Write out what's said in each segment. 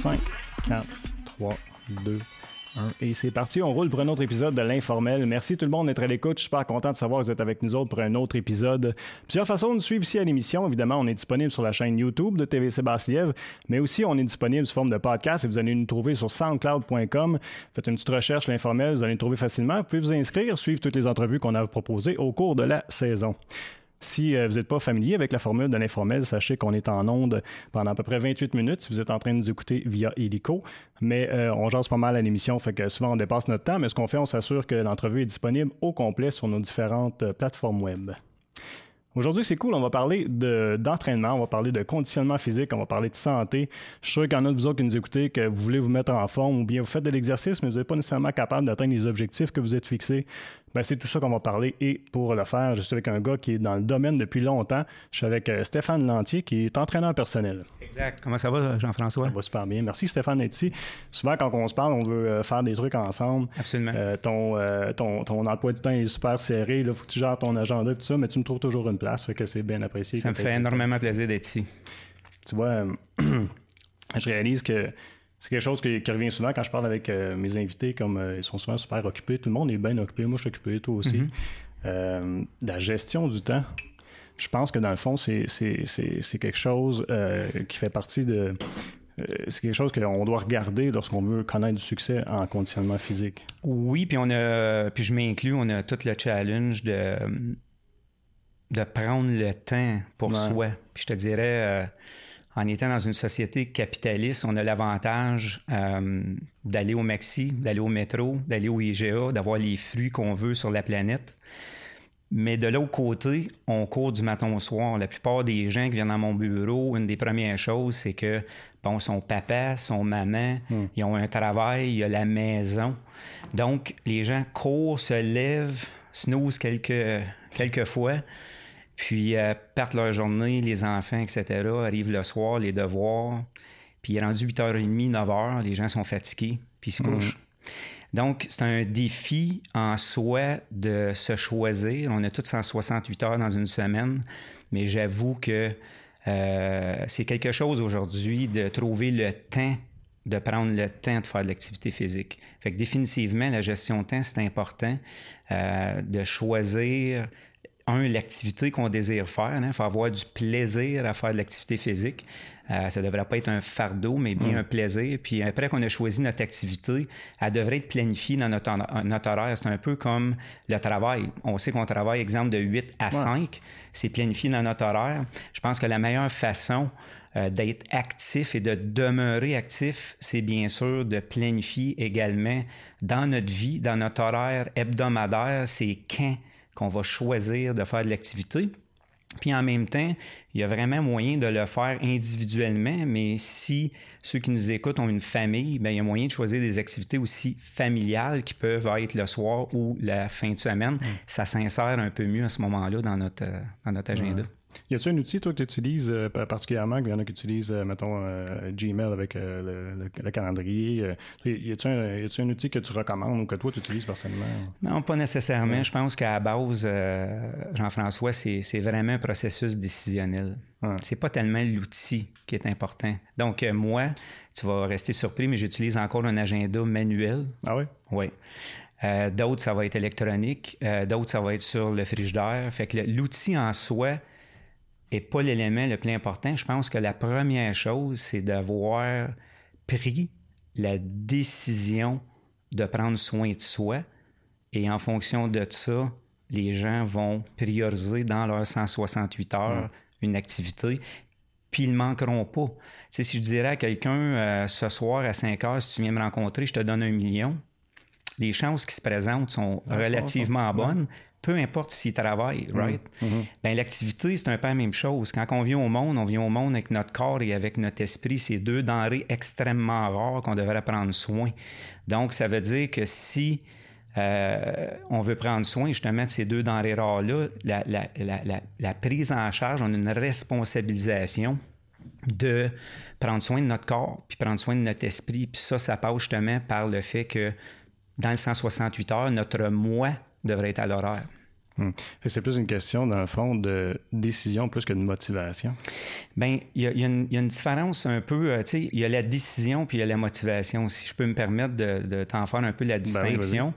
5, 4, 3, 2, et c'est parti, on roule pour un autre épisode de l'Informel. Merci tout le monde d'être à l'écoute. Je suis super content de savoir que vous êtes avec nous autres pour un autre épisode. Plusieurs façons de suivre ici à l'émission. Évidemment, on est disponible sur la chaîne YouTube de TVC Basse-Lièvre, mais aussi on est disponible sous forme de podcast et vous allez nous trouver sur soundcloud.com. Faites une petite recherche, l'Informel, vous allez nous trouver facilement. Vous pouvez vous inscrire, suivre toutes les entrevues qu'on a proposées au cours de la saison. Si euh, vous n'êtes pas familier avec la formule de l'informel, sachez qu'on est en onde pendant à peu près 28 minutes si vous êtes en train de nous écouter via Helico. Mais euh, on jase pas mal à l'émission, fait que souvent on dépasse notre temps, mais ce qu'on fait, on s'assure que l'entrevue est disponible au complet sur nos différentes euh, plateformes web. Aujourd'hui, c'est cool. On va parler d'entraînement, on va parler de conditionnement physique, on va parler de santé. Je suis sûr qu'il y en a de vous autres qui nous écoutez que vous voulez vous mettre en forme ou bien vous faites de l'exercice, mais vous n'êtes pas nécessairement capable d'atteindre les objectifs que vous êtes fixés. Ben, c'est tout ça qu'on va parler. Et pour le faire, je suis avec un gars qui est dans le domaine depuis longtemps. Je suis avec euh, Stéphane Lantier, qui est entraîneur personnel. Exact. Comment ça va, Jean-François? Ça va super bien. Merci, Stéphane, d'être ici. Souvent, quand on se parle, on veut euh, faire des trucs ensemble. Absolument. Euh, ton, ton, ton, emploi du temps est super serré. Il faut que tu gères ton agenda et tout ça, mais tu me trouves toujours une place. Fait que c'est bien apprécié. Ça me fait énormément plaisir d'être ici. Tu vois, je réalise que c'est quelque chose qui, revient souvent quand je parle avec euh, mes invités, comme euh, ils sont souvent super occupés. Tout le monde est bien occupé. Moi, je suis occupé, toi aussi. Mhm. Euh, la gestion du temps, je pense que dans le fond, c'est quelque chose qui fait partie de. c'est quelque chose qu'on doit regarder lorsqu'on veut connaître du succès en conditionnement physique. Oui, puis on a, puis je m'inclus, on a tout le challenge de de prendre le temps pour soi. Puis je te dirais, en étant dans une société capitaliste, on a l'avantage euh, d'aller au Maxi, d'aller au métro, d'aller au IGA, d'avoir les fruits qu'on veut sur la planète. Mais de l'autre côté, on court du matin au soir. La plupart des gens qui viennent dans mon bureau, une des premières choses, c'est que, bon, son papa, son maman, hmm. ils ont un travail, il y a la maison. Donc, les gens courent, se lèvent, snooze quelques, quelques fois, puis euh, partent leur journée, les enfants, etc. Arrivent le soir, les devoirs. Puis il est rendu 8h30, 9h, les gens sont fatigués, puis ils se couchent. Mhm. Donc, c'est un défi en soi de se choisir. On a tous 168 heures dans une semaine, mais j'avoue que euh, c'est quelque chose aujourd'hui de trouver le temps, de prendre le temps de faire de l'activité physique. Fait que définitivement, la gestion de temps, c'est important euh, de choisir un, l'activité qu'on désire faire. Il hein. faut avoir du plaisir à faire de l'activité physique. Euh, ça ne devrait pas être un fardeau, mais bien mm. un plaisir. Puis après qu'on a choisi notre activité, elle devrait être planifiée dans notre, horaire. C'est un peu comme le travail. On sait qu'on travaille, exemple, de 8 à 5. C'est planifié dans notre horaire. Je pense que la meilleure façon euh, d'être actif et de demeurer actif, c'est bien sûr de planifier également dans notre vie, dans notre horaire hebdomadaire, c'est quand qu'on va choisir de faire de l'activité. Puis en même temps, il y a vraiment moyen de le faire individuellement, mais si ceux qui nous écoutent ont une famille, bien, il y a moyen de choisir des activités aussi familiales qui peuvent être le soir ou la fin de semaine. Mm. Ça s'insère un peu mieux à ce moment-là dans notre, dans notre agenda. Y a-t-il un outil, toi, que tu utilises euh, particulièrement, qu'il y en a qui utilisent, euh, mettons, euh, Gmail avec le, calendrier? y a-t-il un, un, outil que tu recommandes ou que toi, tu utilises personnellement? Non, pas nécessairement. Je pense qu'à la base, Jean-François, c'est vraiment un processus décisionnel. C'est pas tellement l'outil qui est important. Donc, moi, tu vas rester surpris, mais j'utilise encore un agenda manuel. Ah oui? Oui. d'autres, ça va être électronique. d'autres, ça va être sur le frigidaire. Fait que l'outil en soi, n'est pas l'élément le plus important. Je pense que la première chose, c'est d'avoir pris la décision de prendre soin de soi. Et en fonction de ça, les gens vont prioriser dans leurs 168 heures une activité. Puis ils ne manqueront pas. si je dirais à quelqu'un euh, ce soir à 5 heures, si tu viens me rencontrer, je te donne un million, les chances qui se présentent sont relativement bonnes peu importe s'il travaille, mm-hmm. right? Mm-hmm. Ben, l'activité, c'est un peu la même chose. Quand on vient au monde, on vient au monde avec notre corps et avec notre esprit. C'est deux denrées extrêmement rares qu'on devrait prendre soin. Donc, ça veut dire que si euh, on veut prendre soin justement de ces deux denrées rares-là, la, la, prise en charge, on a une responsabilisation de prendre soin de notre corps, puis prendre soin de notre esprit. Puis ça, ça passe justement par le fait que dans le 168 heures, notre moi devrait être à l'horaire. Hmm. C'est plus une question, dans le fond, de décision plus que de motivation. Bien, il y, a une différence un peu, euh, tu sais, il y a la décision puis il y a la motivation. Si je peux me permettre de, t'en faire un peu la ben distinction.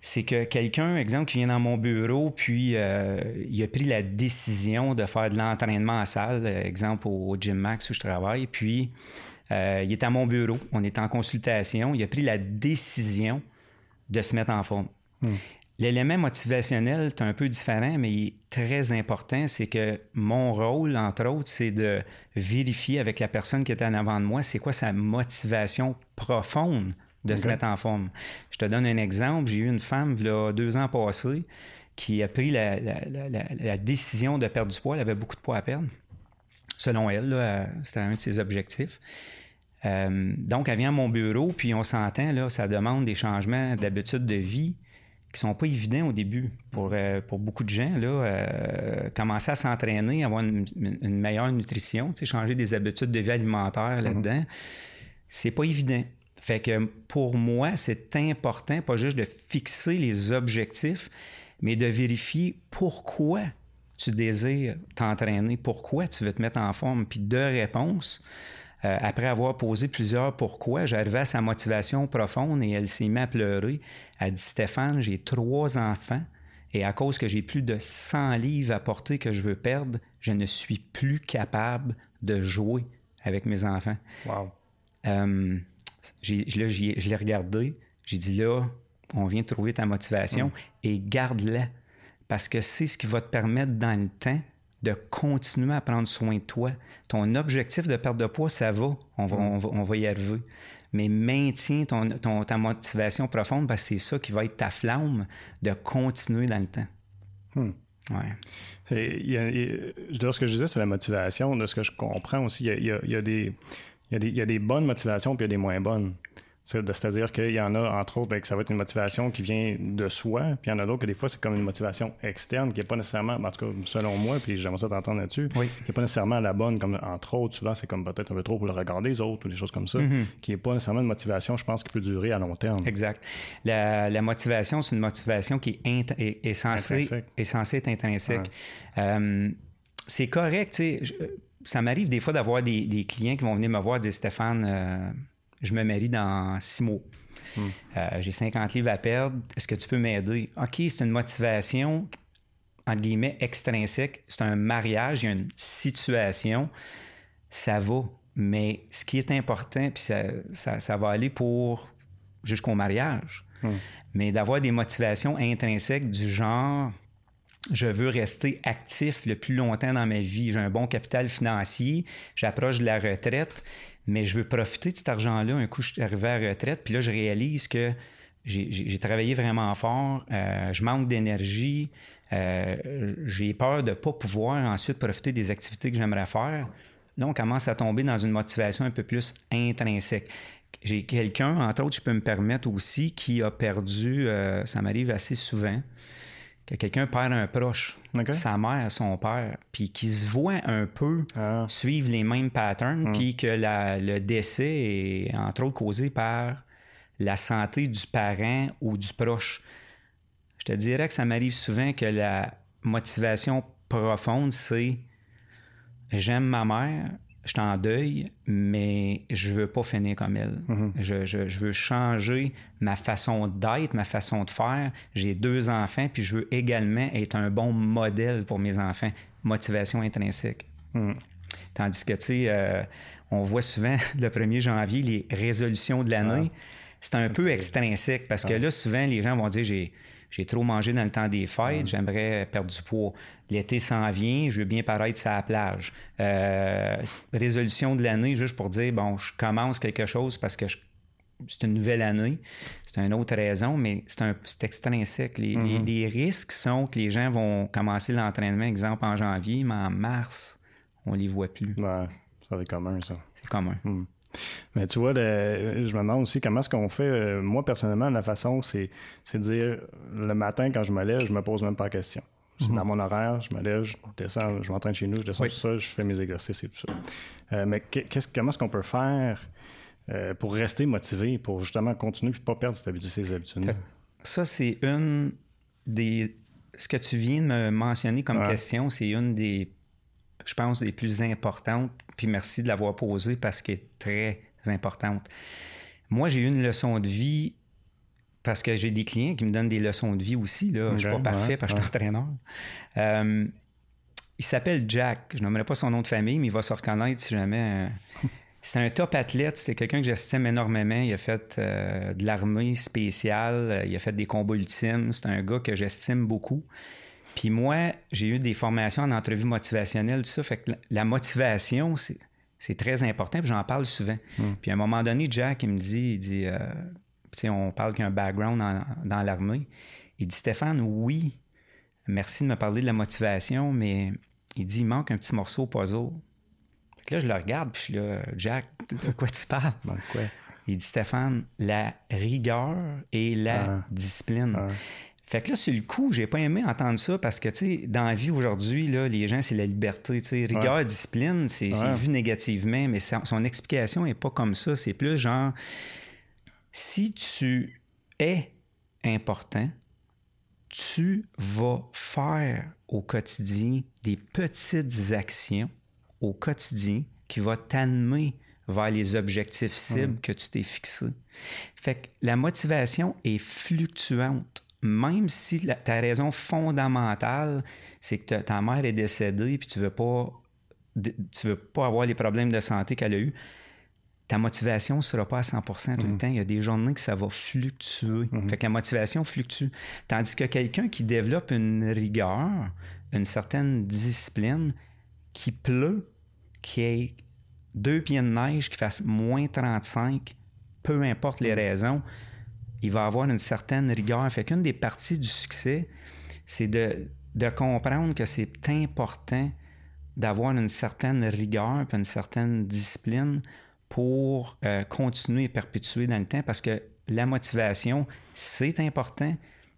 c'est que quelqu'un, exemple, qui vient dans mon bureau, puis euh, il a pris la décision de faire de l'entraînement en salle, exemple au Gym Max où je travaille, puis euh, il est à mon bureau, on est en consultation, il a pris la décision de se mettre en forme. Hmm. L'élément motivationnel est un peu différent, mais il est très important. C'est que mon rôle, entre autres, c'est de vérifier avec la personne qui est en avant de moi, c'est quoi sa motivation profonde de se mettre en forme. Je te donne un exemple. J'ai eu une femme, il y a deux ans passés, qui a pris la, décision de perdre du poids. Elle avait beaucoup de poids à perdre. Selon elle, c'était un de ses objectifs. Euh, donc, elle vient à mon bureau, puis on s'entend, là, ça demande des changements d'habitude de vie qui sont pas évidents au début pour, euh, pour beaucoup de gens. Là, euh, commencer à s'entraîner, avoir une, meilleure nutrition, changer des habitudes de vie alimentaire mhm. là-dedans, c'est pas évident. Fait que pour moi, c'est important, pas juste de fixer les objectifs, mais de vérifier pourquoi tu désires t'entraîner, pourquoi tu veux te mettre en forme, puis deux réponses. Euh, après avoir posé plusieurs pourquoi, j'arrivais à sa motivation profonde et elle s'est mise à pleurer. Elle dit Stéphane, j'ai trois enfants et à cause que j'ai plus de 100 livres à porter que je veux perdre, je ne suis plus capable de jouer avec mes enfants. Wow. Euh, là, je l'ai regardé. J'ai dit là, on vient de trouver ta motivation mm. et garde-la. Parce que c'est ce qui va te permettre dans le temps de continuer à prendre soin de toi. Ton objectif de perte de poids, ça va. On va, mm. on va, y arriver. Mais maintiens ton, ta motivation profonde parce que c'est ça qui va être ta flamme de continuer dans le temps. Hmm. Ouais. je dirais ce que je disais sur la motivation, de ce que je comprends aussi, il y a, des, il y a des bonnes motivations puis il y a des moins bonnes. C'est-à-dire qu'il y en a, entre autres, ben, que ça va être une motivation qui vient de soi, puis il y en a d'autres que des fois, c'est comme une motivation externe qui n'est pas nécessairement, en tout cas, selon moi, puis j'aimerais ça t'entendre là-dessus, qui n'est pas nécessairement la bonne, comme entre autres, souvent, c'est comme peut-être un peu trop pour le regard des autres ou des choses comme ça, mm-hmm. qui n'est pas nécessairement une motivation, je pense, qui peut durer à long terme. Exact. La, motivation, c'est une motivation qui est, censée, être intrinsèque. Euh, c'est correct, tu sais. Ça m'arrive des fois d'avoir des, clients qui vont venir me voir et dire Stéphane, euh, je me marie dans six mois. Hmm. Euh, j'ai 50 livres à perdre. Est-ce que tu peux m'aider? OK, c'est une motivation, entre guillemets, extrinsèque. C'est un mariage, il y a une situation. Ça va. Mais ce qui est important, puis ça, va aller pour jusqu'au mariage. Hmm. Mais d'avoir des motivations intrinsèques du genre je veux rester actif le plus longtemps dans ma vie. J'ai un bon capital financier, j'approche de la retraite mais je veux profiter de cet argent-là. Un coup, je suis arrivé à la retraite, puis là, je réalise que j'ai travaillé vraiment fort, euh, je manque d'énergie, euh, j'ai peur de ne pas pouvoir ensuite profiter des activités que j'aimerais faire. Là, on commence à tomber dans une motivation un peu plus intrinsèque. J'ai quelqu'un, entre autres, je peux me permettre aussi, qui a perdu, euh, ça m'arrive assez souvent, que quelqu'un perd un proche, sa mère, son père, puis qui se voit un peu ah. suivre les mêmes patterns, hmm. puis que le décès est entre autres causé par la santé du parent ou du proche. Je te dirais que ça m'arrive souvent que la motivation profonde, c'est j'aime ma mère, je suis en deuil, mais je veux pas finir comme elle. Mhm. je, veux changer ma façon d'être, ma façon de faire. J'ai deux enfants, puis je veux également être un bon modèle pour mes enfants. Motivation intrinsèque. Mhm. Tandis que, tu sais, euh, on voit souvent le 1er janvier les résolutions de l'année. Ah. C'est un peu extrinsèque parce que ah. là, souvent, les gens vont dire j'ai j'ai trop mangé dans le temps des fêtes, j'aimerais perdre du poids. L'été s'en vient, je veux bien paraître sur la plage. Euh, résolution de l'année, juste pour dire, bon, je commence quelque chose parce que c'est une nouvelle année. C'est une autre raison, mais c'est, un, c'est extrinsèque. Les, mm-hmm. les, risques sont que les gens vont commencer l'entraînement, exemple, en janvier, mais en mars, on les voit plus. Ouais, ça c'est commun, ça. C'est commun. Mm. Mais tu vois, je me demande aussi comment est-ce qu'on fait. Euh, moi, personnellement, la façon, c'est de dire le matin, quand je me lève, je me pose même pas la question. C'est mhm. dans mon horaire, je me lève, je descends, je m'entraîne chez nous, je descends tout ça, je fais mes exercices et tout ça. Euh, mais comment est-ce qu'on peut faire euh, pour rester motivé, pour justement continuer et pas perdre cette habitude, ces habitudes? Ça, c'est une des ce que tu viens de me mentionner comme question, c'est une des, je pense, des plus importantes. Puis merci de l'avoir posée parce qu'elle est très importante. Moi, j'ai eu une leçon de vie parce que j'ai des clients qui me donnent des leçons de vie aussi. Là. je ne suis pas parfait parce que je suis entraîneur. Euh, il s'appelle Jack. Je n'aimerais pas son nom de famille, mais il va se reconnaître si jamais. Euh, c'est un top athlète. C'est quelqu'un que j'estime énormément. Il a fait euh, de l'armée spéciale. Il a fait des combats ultimes. C'est un gars que j'estime beaucoup. Puis moi, j'ai eu des formations en entrevue motivationnelle, tout ça. Fait que la motivation, c'est très important. Puis j'en parle souvent. Hmm. Puis à un moment donné, Jack, il me dit, il dit, on parle qu'il y a un background dans l'armée. Il dit, Stéphane, oui, merci de me parler de la motivation, mais il dit, il manque un petit morceau au puzzle. là, je le regarde, puis je suis là, Jack, de quoi tu parles? quoi? Il dit, Stéphane, la rigueur et la ah. discipline. Ah. Fait que là, sur le coup, j'ai pas aimé entendre ça parce que, tu sais, dans la vie aujourd'hui, là, les gens, c'est la liberté. Tu sais, rigueur, discipline, c'est vu négativement, mais son explication est pas comme ça. C'est plus genre, si tu es important, tu vas faire au quotidien des petites actions au quotidien qui vont t'animer vers les objectifs cibles que tu t'es fixés. Fait que la motivation est fluctuante. Même si ta raison fondamentale, c'est que ta mère est décédée puis tu veux pas tu veux pas avoir les problèmes de santé qu'elle a eu, ta motivation ne sera pas à 100% tout le mhm. temps. Il y a des journées que ça va fluctuer. Mhm. Fait que la motivation fluctue. Tandis que quelqu'un qui développe une rigueur, une certaine discipline, qui pleut, qui ait deux pieds de neige, qui fasse moins 35, peu importe les mhm. raisons, il va avoir une certaine rigueur. Fait qu'une des parties du succès, c'est de, de comprendre que c'est important d'avoir une certaine rigueur et une certaine discipline pour euh, continuer et perpétuer dans le temps parce que la motivation, c'est important,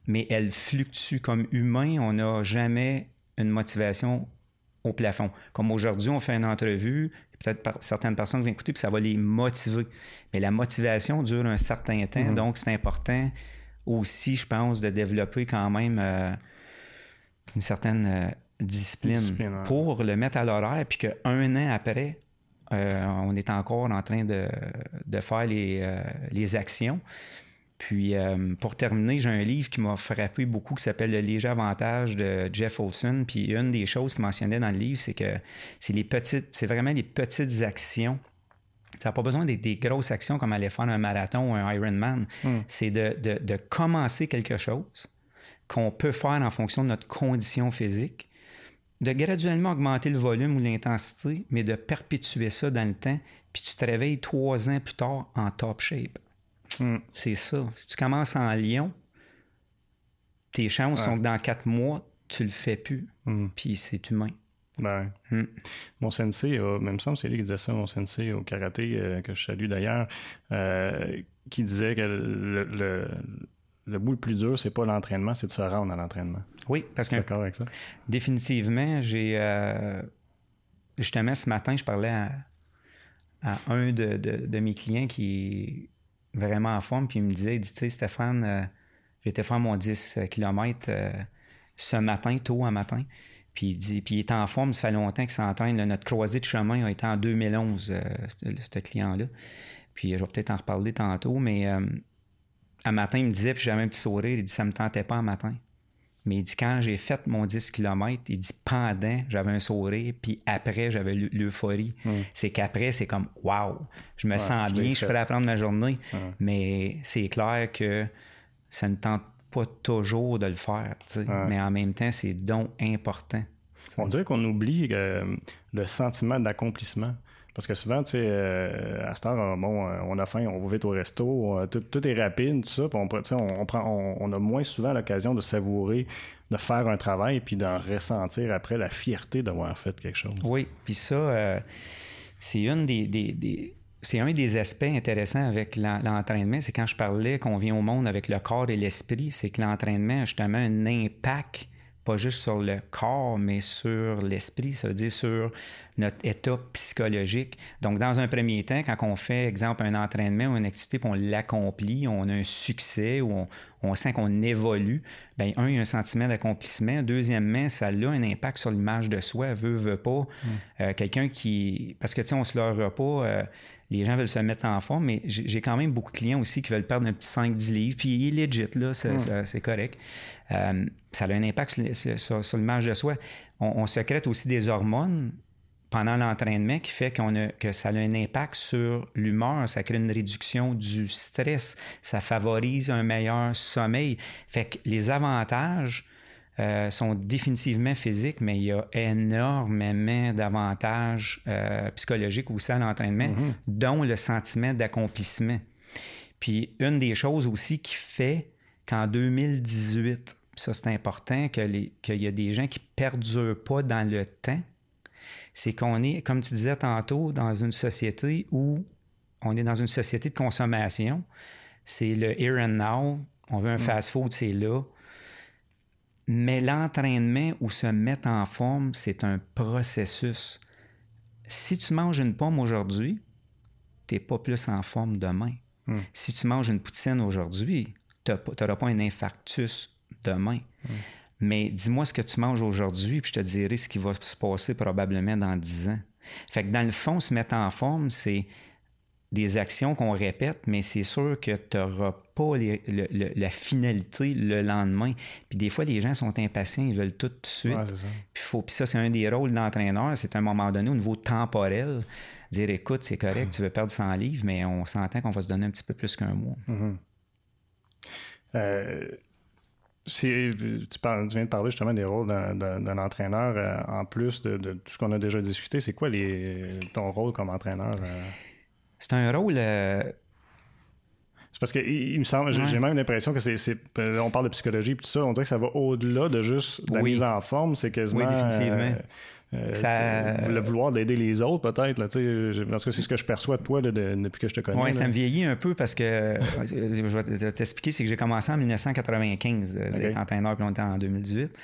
mais elle fluctue. Comme humain, on n'a jamais une motivation au plafond. Comme aujourd'hui, on fait une entrevue, peut-être certaines personnes vont écouter, puis ça va les motiver. Mais la motivation dure un certain temps, mm-hmm. donc c'est important aussi, je pense, de développer quand même euh, une certaine euh, discipline, pour le mettre à l'horaire, puis qu'un an après, euh, on est encore en train de, faire euh, les, actions. Puis, euh, pour terminer, j'ai un livre qui m'a frappé beaucoup qui s'appelle Le léger avantage de Jeff Olson. Puis, une des choses qu'il mentionnait dans le livre, c'est que c'est les petites, c'est vraiment les petites actions. Ça n'a pas besoin d'être des grosses actions comme aller faire un marathon ou un Ironman. Hmm. C'est de, de commencer quelque chose qu'on peut faire en fonction de notre condition physique de graduellement augmenter le volume ou l'intensité, mais de perpétuer ça dans le temps, puis tu te réveilles trois ans plus tard en top shape. Hmm. C'est ça. Si tu commences en lion, tes chances sont que dans quatre mois, tu le fais plus. Hmm. Puis c'est humain. Ben, hmm. Mon sensei, même semble c'est lui qui disait ça, mon sensei au karaté, euh, que je salue d'ailleurs, euh, qui disait que le, le bout le plus dur, c'est pas l'entraînement, c'est de se rendre à l'entraînement. Oui, parce que. d'accord avec ça? Définitivement, j'ai. Euh, justement, ce matin, je parlais à, un de, mes clients qui vraiment en forme, puis il me disait, il dit, tu sais, Stéphane, euh, j'étais faire mon 10 km euh, ce matin, tôt un matin. Puis il dit, puis il est en forme, ça fait longtemps qu'il s'entraîne. Notre croisée de chemin a été en 2011, ce client-là. Puis je vais peut-être en reparler tantôt, mais un matin, il me disait, puis j'avais un petit sourire, il dit, ça me tentait pas un matin. Mais il dit, quand j'ai fait mon 10 km, il dit, pendant, j'avais un sourire, puis après, j'avais l'euphorie. Hmm. C'est qu'après, c'est comme, waouh, je me sens bien, je peux apprendre ma journée. Mais c'est clair que ça ne tente pas toujours de le faire. Mais en même temps, c'est donc important. On dirait qu'on oublie euh, le sentiment d'accomplissement. Parce que souvent, tu sais, euh, à cette heure, bon, euh, on a faim, on va vite au resto, euh, tout, est rapide, tout ça, puis on, on, prend, on, a moins souvent l'occasion de savourer, de faire un travail, puis d'en ressentir après la fierté d'avoir fait quelque chose. Oui, puis ça, c'est une des, c'est un des aspects intéressants avec l'entraînement, c'est quand je parlais qu'on vient au monde avec le corps et l'esprit, c'est que l'entraînement a justement un impact pas juste sur le corps, mais sur l'esprit, ça veut dire sur notre état psychologique. Donc, dans un premier temps, quand on fait, exemple, un entraînement ou une activité, puis on l'accomplit, on a un succès ou on, sent qu'on évolue, bien, un, il y a un sentiment d'accomplissement. Deuxièmement, ça a un impact sur l'image de soi, veut, veut pas. Mm. Euh, quelqu'un qui... Parce que, tu sais, on se leurra pas... Euh, les gens veulent se mettre en forme, mais j'ai quand même beaucoup de clients aussi qui veulent perdre un petit 5-10 livres, puis il est legit, là, c'est correct. Euh, ça a un impact sur, l'image de soi. On, secrète aussi des hormones pendant l'entraînement qui fait qu'on a, que ça a un impact sur l'humeur, ça crée une réduction du stress, ça favorise un meilleur sommeil. Fait que les avantages euh, sont définitivement physiques, mais il y a énormément d'avantages euh, psychologiques aussi à l'entraînement, mm-hmm. dont le sentiment d'accomplissement. Puis une des choses aussi qui fait qu'en 2018, ça c'est important, qu'il y a des gens qui ne perdurent pas dans le temps, c'est qu'on est, comme tu disais tantôt, dans une société où on est dans une société de consommation. C'est le here and now. On veut un mm. fast-food, c'est là. Mais l'entraînement ou se mettre en forme, c'est un processus. Si tu manges une pomme aujourd'hui, tu n'es pas plus en forme demain. Hmm. Si tu manges une poutine aujourd'hui, tu n'auras pas un infarctus demain. Hmm. Mais dis-moi ce que tu manges aujourd'hui, puis je te dirai ce qui va se passer probablement dans 10 ans. Fait que dans le fond, se mettre en forme, c'est des actions qu'on répète, mais c'est sûr que tu n'auras pas la finalité le lendemain. Puis des fois, les gens sont impatients, ils veulent tout de suite. puis, faut, puis ça, c'est un des rôles d'entraîneur, c'est un moment donné au niveau temporel, dire écoute, c'est correct, tu veux perdre 100 livres, mais on s'entend qu'on va se donner un petit peu plus qu'un mois. Mm-hmm. Euh, tu, parles, viens de parler justement des rôles d'un entraîneur euh, en plus de, tout ce qu'on a déjà discuté. C'est quoi les, ton rôle comme entraîneur? Euh? C'est un rôle. Euh, c'est parce que il, me semble, j'ai même l'impression que c'est, On parle de psychologie et tout ça, on dirait que ça va au-delà de juste la mise en forme. C'est quasiment. Oui, définitivement. Euh, euh ça... vouloir d'aider les autres, peut-être. Là, en tout cas, c'est ce que je perçois de toi depuis que je te connais. Oui, ça me vieillit un peu parce que je vais t'expliquer, c'est que j'ai commencé en 1995 d'être entraîneur, puis on était en 2018.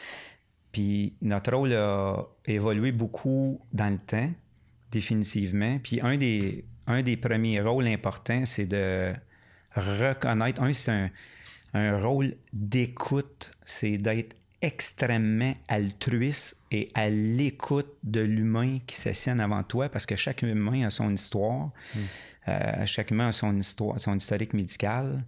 Puis notre rôle a évolué beaucoup dans le temps, définitivement. Puis un des, un des premiers rôles importants, c'est de reconnaître. Un, c'est un, rôle d'écoute, c'est d'être extrêmement altruiste et à l'écoute de l'humain qui s'assienne avant toi, parce que chaque humain a son histoire, hmm. euh, chaque humain a son histoire, son historique médical.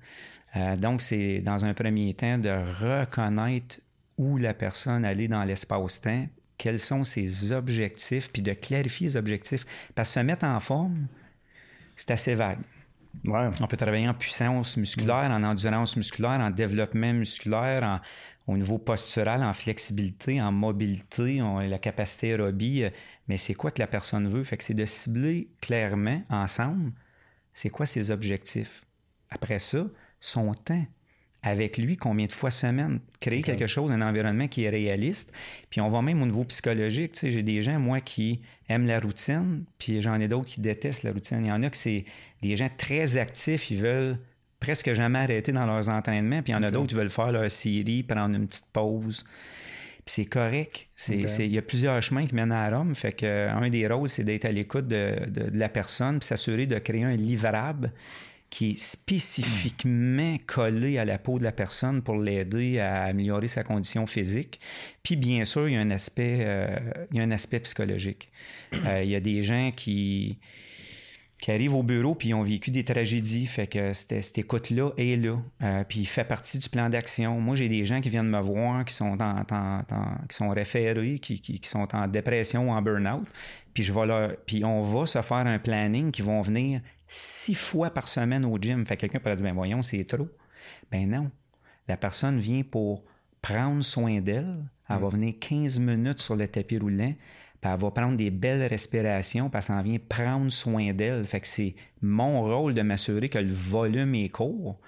Euh, donc, c'est dans un premier temps de reconnaître où la personne allait dans l'espace-temps, quels sont ses objectifs, puis de clarifier les objectifs. Parce que se mettre en forme, c'est assez vague. On peut travailler en puissance musculaire, en endurance musculaire, en développement musculaire, au niveau postural, en flexibilité, en mobilité, on, la capacité aérobie. Mais c'est quoi que la personne veut? Fait que c'est de cibler clairement, ensemble, c'est quoi ses objectifs. Après ça, son temps avec lui combien de fois semaine, créer quelque chose, un environnement qui est réaliste. Puis on va même au niveau psychologique. Tu sais, j'ai des gens, moi, qui aiment la routine, puis j'en ai d'autres qui détestent la routine. Il y en a que c'est des gens très actifs, ils veulent presque jamais arrêter dans leurs entraînements, puis il y en a d'autres qui veulent faire leur série, prendre une petite pause. Puis c'est correct. Il y a plusieurs chemins qui mènent à Rome. Fait que un des rôles, c'est d'être à l'écoute de, de, la personne, puis s'assurer de créer un livrable qui est spécifiquement collé à la peau de la personne pour l'aider à améliorer sa condition physique. Puis bien sûr, il y a un aspect, euh, il y a un aspect psychologique. Euh, il y a des gens qui, qui arrivent au bureau puis ils ont vécu des tragédies. Fait que cette, écoute-là est là. Euh, puis il fait partie du plan d'action. Moi, j'ai des gens qui viennent me voir, qui sont, en, qui sont référés, qui, qui, sont en dépression ou en burn-out. Puis, je vais leur, puis on va se faire un planning qui vont venir six fois par semaine au gym. Fait quelqu'un pourrait dire, ben voyons, c'est trop. Ben non. La personne vient pour prendre soin d'elle. Elle va mm. venir 15 minutes sur le tapis roulant, puis elle va prendre des belles respirations, puis elle s'en vient prendre soin d'elle. Fait que c'est mon rôle de m'assurer que le volume est court,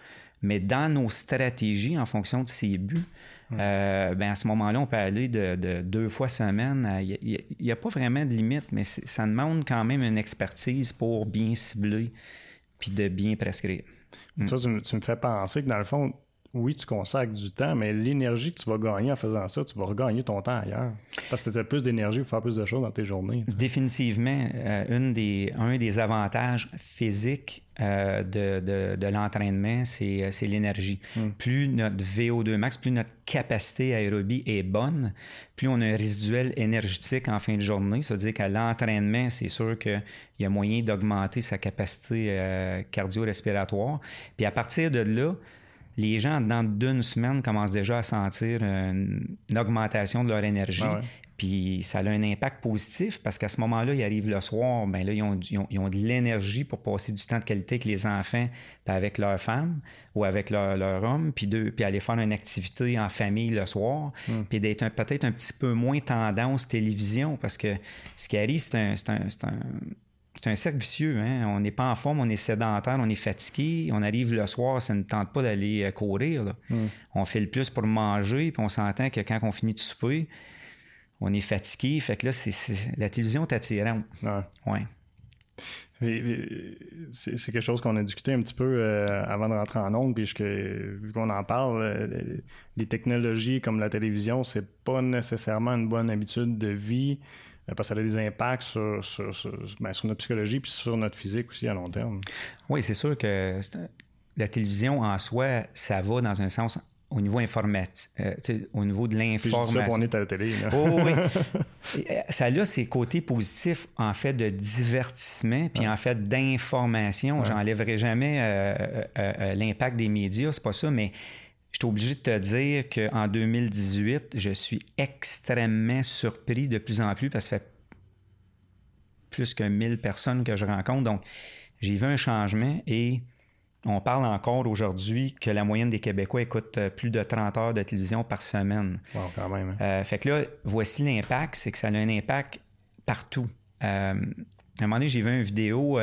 mais dans nos stratégies, en fonction de ses buts, euh, ben à ce moment-là, on peut aller de, deux fois semaine. Il n'y a, pas vraiment de limite, mais ça demande quand même une expertise pour bien cibler puis de bien prescrire. Ça, tu, me fais penser que dans le fond, oui, tu consacres du temps, mais l'énergie que tu vas gagner en faisant ça, tu vas regagner ton temps ailleurs. Parce que tu as plus d'énergie pour faire plus de choses dans tes journées. Définitivement, euh, une des, un des avantages physiques euh, de, de, l'entraînement, euh, c'est l'énergie. Hmm. Plus notre VO2 max, plus notre capacité aérobie est bonne, plus on a un résiduel énergétique en fin de journée. Ça veut dire qu'à l'entraînement, c'est sûr qu'il y a moyen d'augmenter sa capacité cardio-respiratoire. Puis à partir de là, les gens, dans d'une semaine, commencent déjà à sentir une, augmentation de leur énergie. Ah Puis ça a un impact positif parce qu'à ce moment-là, ils arrivent le soir, ben là, ils ont, ils ont, de l'énergie pour passer du temps de qualité avec les enfants, puis avec leur femme ou avec leur, leur homme, puis, puis aller faire une activité en famille le soir, hmm. puis d'être peut-être un petit peu moins tendance télévision parce que ce qui arrive, c'est un, un c'est un cercle vicieux. Hein? On n'est pas en forme, on est sédentaire, on est fatigué. On arrive le soir, ça ne tente pas d'aller euh, courir. Hmm. On fait le plus pour manger, puis on s'entend que quand on finit de souper, on est fatigué. Fait que là, c'est, la télévision est attirante. Ouais. C'est, quelque chose qu'on a discuté un petit peu euh, avant de rentrer en ongle, puisque vu qu'on en parle, euh, les technologies comme la télévision, c'est pas nécessairement une bonne habitude de vie. Euh, parce que ça a des impacts sur, ben, sur, notre psychologie puis sur notre physique aussi à long terme. Oui, c'est sûr que la télévision en soi, ça va dans un sens au niveau informatique, euh, au niveau de l'information. on est à la télé. Oh, oui. Euh, ça a ses côtés positifs, en fait, de divertissement, puis en fait d'information. J'enlèverai jamais l'impact des médias, c'est pas ça, mais je suis obligé de te dire qu'en 2018, je suis extrêmement surpris de plus en plus parce que ça fait plus que 1000 personnes que je rencontre. Donc, j'ai vu un changement et on parle encore aujourd'hui que la moyenne des Québécois écoute euh, plus de 30 heures de télévision par semaine. Wow, quand même. Hein. Euh, fait que là, voici l'impact, c'est que ça a un impact partout. Euh, à un moment donné, j'ai vu une vidéo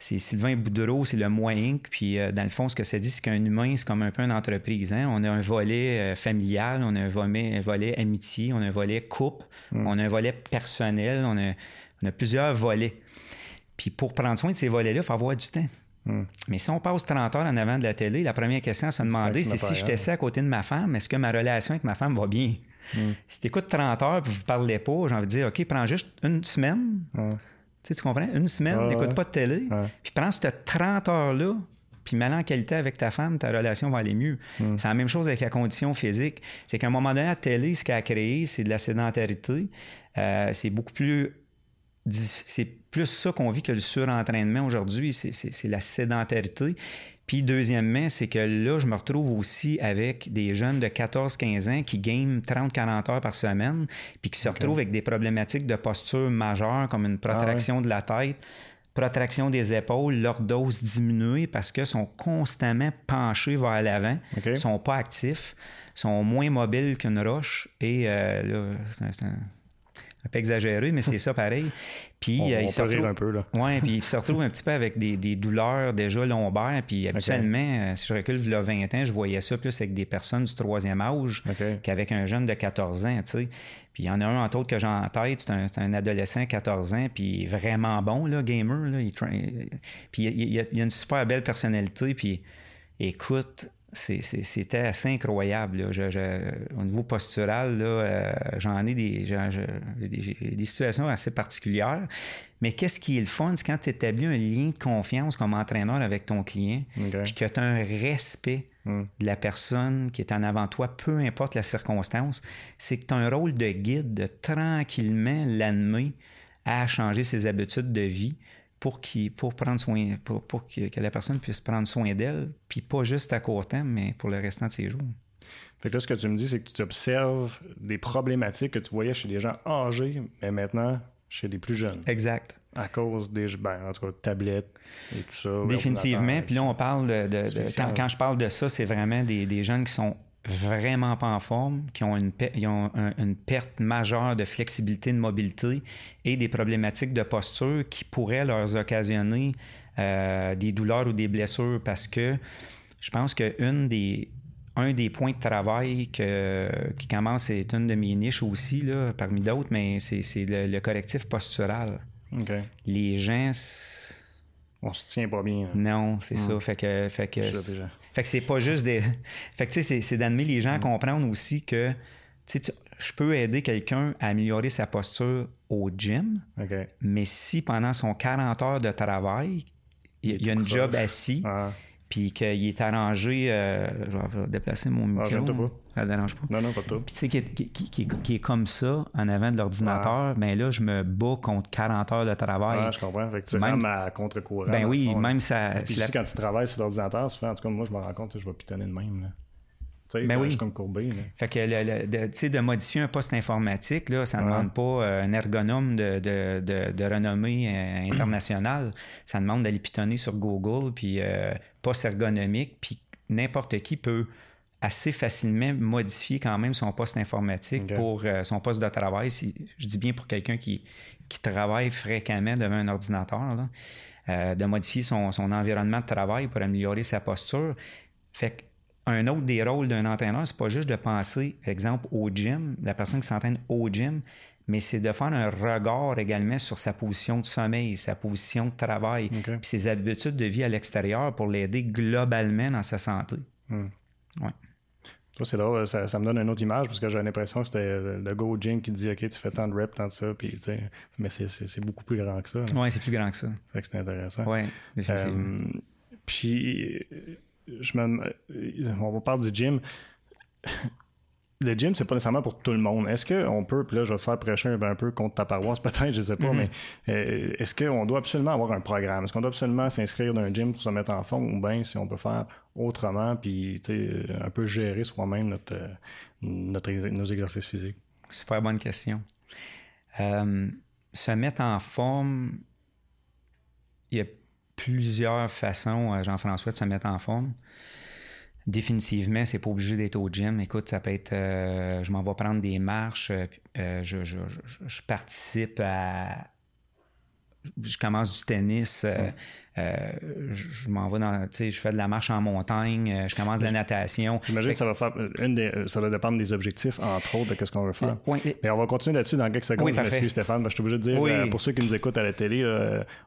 c'est Sylvain Boudreau, c'est le moyen. Puis, euh, dans le fond, ce que ça dit, c'est qu'un humain, c'est comme un peu une entreprise. Hein. On a un volet euh, familial, on a un volet, amitié, on a un volet couple, mm. on a un volet personnel, on a, plusieurs volets. Puis, pour prendre soin de ces volets-là, il faut avoir du temps. Mm. Mais si on passe 30 heures en avant de la télé, la première question à se demander, c'est si j'étais assis à côté de ma femme, est-ce que ma relation avec ma femme va bien? Mm. Si tu écoutes 30 heures et vous ne parlez pas, j'ai envie de dire, OK, prends juste une semaine. Tu, tu comprends? Une semaine, n'écoute pas de télé, puis prends cette 30 heures-là, puis mets en qualité avec ta femme, ta relation va aller mieux. Hmm. C'est la même chose avec la condition physique. C'est qu'à un moment donné, la télé, ce qu'elle a créé, c'est de la sédentarité. Euh, c'est beaucoup plus c'est plus ça qu'on vit que le surentraînement aujourd'hui, c'est la sédentarité. Puis deuxièmement, c'est que là, je me retrouve aussi avec des jeunes de 14-15 ans qui gagnent 30-40 heures par semaine, puis qui se retrouvent avec des problématiques de posture majeures comme une protraction ah de la tête, protraction des épaules, leur dose diminuée parce qu'ils sont constamment penchés vers l'avant, ils sont pas actifs, sont moins mobiles qu'une roche et euh, là, c'est un un peu exagéré, mais c'est ça pareil. Puis on, euh, il se retrouve, un peu là. Ouais, puis il se retrouve un petit peu avec des, douleurs déjà lombaires. Puis habituellement, euh, si je recule il a 20 ans, je voyais ça plus avec des personnes du troisième âge qu'avec un jeune de 14 ans, tu sais. Puis il y en a un entre autres que j'ai en tête, c'est un, adolescent 14 ans, puis vraiment bon, là, gamer. Là, puis il, a, une super belle personnalité, puis écoute, c'était assez incroyable. au niveau postural, euh, j'en ai des, des, situations assez particulières. Mais qu'est-ce qui est le fun, c'est quand tu établis un lien de confiance comme entraîneur avec ton client, puis que tu as un respect hmm. de la personne qui est en avant toi, peu importe la circonstance, c'est que tu as un rôle de guide de tranquillement l'animer à changer ses habitudes de vie pour, pour prendre soin, pour, pour que, la personne puisse prendre soin d'elle, puis pas juste à court terme, mais pour le restant de ses jours. Fait que là, ce que tu me dis, c'est que tu observes des problématiques que tu voyais chez des gens âgés, mais maintenant chez les plus jeunes. Exact. À cause des ben, en tout cas, tablettes et tout ça. Définitivement. Puis là, on parle de. quand, je parle de ça, c'est vraiment des, des jeunes qui sont vraiment pas en forme, qui ont, une, une perte majeure de flexibilité, de mobilité et des problématiques de posture qui pourraient leur occasionner euh, des douleurs ou des blessures parce que je pense qu'un des, un des points de travail que, qui commence, c'est une de mes niches aussi, là, parmi d'autres, mais c'est, le, correctif postural. Les gens... On se tient pas bien. Non, c'est hmm. ça. Fait que, fait que Fait que c'est pas juste des. Fait que tu sais, c'est d'amener les gens à comprendre aussi que tu sais, je peux aider quelqu'un à améliorer sa posture au gym, mais si pendant son 40 heures de travail, il, y a une job assis, ah puis qu'il est arrangé. Euh, je vais déplacer mon ah, micro. Ah, ça dérange pas. Non, non, pas tout. Puis tu sais, qui, est comme ça en avant de l'ordinateur, mais là, je me bats contre 40 heures de travail. Ah, je comprends. Fait que tu même à contre-courant. Ben oui, même ça. Puis quand tu travailles sur l'ordinateur, souvent, en tout cas, moi, je me rends compte que je vais pitonner de même. Là. Ben oui. comme courbé. Fait que de, de, modifier un poste informatique, là, ça ne demande pas euh, un ergonome de, de renommée euh, internationale. Ça demande d'aller pitonner sur Google, puis euh, poste ergonomique, puis n'importe qui peut assez facilement modifier quand même son poste informatique pour son poste de travail. Si, je dis bien pour quelqu'un qui, qui travaille fréquemment devant un ordinateur, de modifier son, son environnement de travail pour améliorer sa posture. Fait que un autre des rôles d'un entraîneur, c'est pas juste de penser, exemple, au gym, la personne qui s'entraîne au gym, mais c'est de faire un regard également sur sa position de sommeil, sa position de travail, puis ses habitudes de vie à l'extérieur pour l'aider globalement dans sa santé. Hmm. C'est drôle, ça, me donne une autre image parce que j'ai l'impression que c'était le go au gym qui dit OK, tu fais tant de reps, tant de ça, puis mais c'est beaucoup plus grand que ça. Oui, c'est plus grand que ça. Fait que c'est intéressant. Oui, effectivement. Euh, puis je me, on parle du gym. Le gym, c'est pas nécessairement pour tout le monde. Est-ce qu'on peut, puis là, je vais faire prêcher un, peu contre ta paroisse, peut-être, je sais pas, mm-hmm. mais euh, est-ce qu'on doit absolument avoir un programme? Est-ce qu'on doit absolument s'inscrire dans un gym pour se mettre en forme? Ou bien si on peut faire autrement, puis un peu gérer soi-même notre, notre, nos exercices physiques? Super bonne question. Euh, se mettre en forme, il y a plusieurs façons, euh, Jean-François, de se mettre en forme. Définitivement, c'est pas obligé d'être au gym. Écoute, ça peut être, euh, je m'en vais prendre des marches, euh, je, participe à, je commence du tennis, euh, je, m'en vais dans, tu sais, je fais de la marche en montagne, euh, je commence de la natation. J'imagine que ça va faire une des, ça va dépendre des objectifs, entre autres, de ce qu'on veut faire. Oui. Mais on va continuer là-dessus dans quelques secondes. je m'excuse, Stéphane. je suis obligé de dire, euh, pour ceux qui nous écoutent à la télé,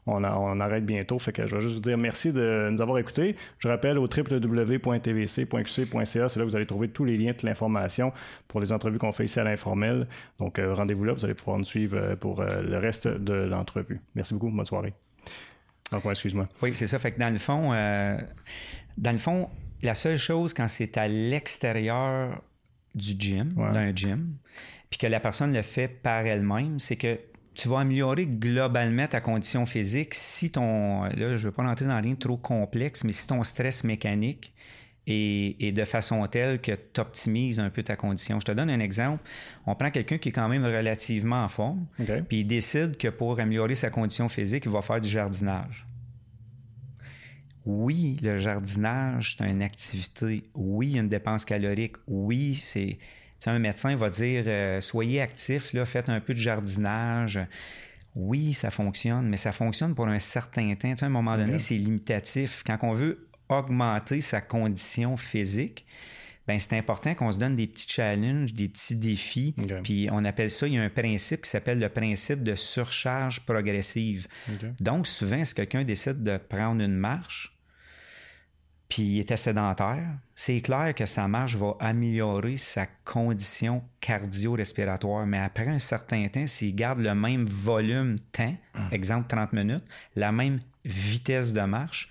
on, on, arrête bientôt. Fait que je vais juste vous dire merci de nous avoir écoutés. Je rappelle au www.tvc.qc.ca, c'est là que vous allez trouver tous les liens, toute l'information pour les entrevues qu'on fait ici à l'informel. Donc, rendez-vous là, vous allez pouvoir nous suivre pour le reste de l'entrevue. Merci beaucoup. Bonne soirée excuse-moi. Oui, c'est ça. Fait que dans le fond, euh, dans le fond, la seule chose quand c'est à l'extérieur du gym, d'un gym, puis que la personne le fait par elle-même, c'est que tu vas améliorer globalement ta condition physique si ton. Là, je ne veux pas rentrer dans rien trop complexe, mais si ton stress mécanique est, de façon telle que tu optimises un peu ta condition. Je te donne un exemple. On prend quelqu'un qui est quand même relativement en forme, puis il décide que pour améliorer sa condition physique, il va faire du jardinage. Oui, le jardinage, c'est une activité. Oui, il y a une dépense calorique. Oui, c'est. un médecin va dire euh, soyez actif, là, faites un peu de jardinage. Oui, ça fonctionne, mais ça fonctionne pour un certain temps. à un moment donné, c'est limitatif. Quand on veut augmenter sa condition physique, ben c'est important qu'on se donne des petits challenges, des petits défis. Puis on appelle ça, il y a un principe qui s'appelle le principe de surcharge progressive. Donc souvent, si quelqu'un décide de prendre une marche, puis il était sédentaire, c'est clair que sa marche va améliorer sa condition cardio-respiratoire. Mais après un certain temps, s'il garde le même volume temps, ah. exemple 30 minutes, la même vitesse de marche,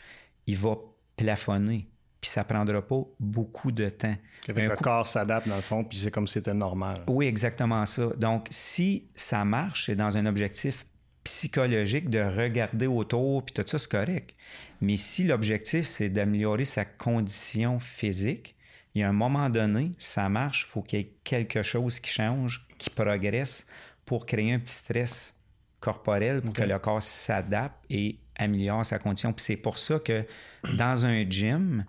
il va plafonner. Puis ça prendra pas beaucoup de temps. le corps s'adapte dans le fond, puis c'est comme si c'était normal. Oui, exactement ça. Donc, si ça marche, c'est dans un objectif psychologique de regarder autour, puis tout ça, c'est correct. Mais si l'objectif, c'est d'améliorer sa condition physique, il y a un moment donné, ça marche, il faut qu'il y ait quelque chose qui change, qui progresse pour créer un petit stress corporel pour que le corps s'adapte et améliore sa condition. Puis c'est pour ça que dans un gym,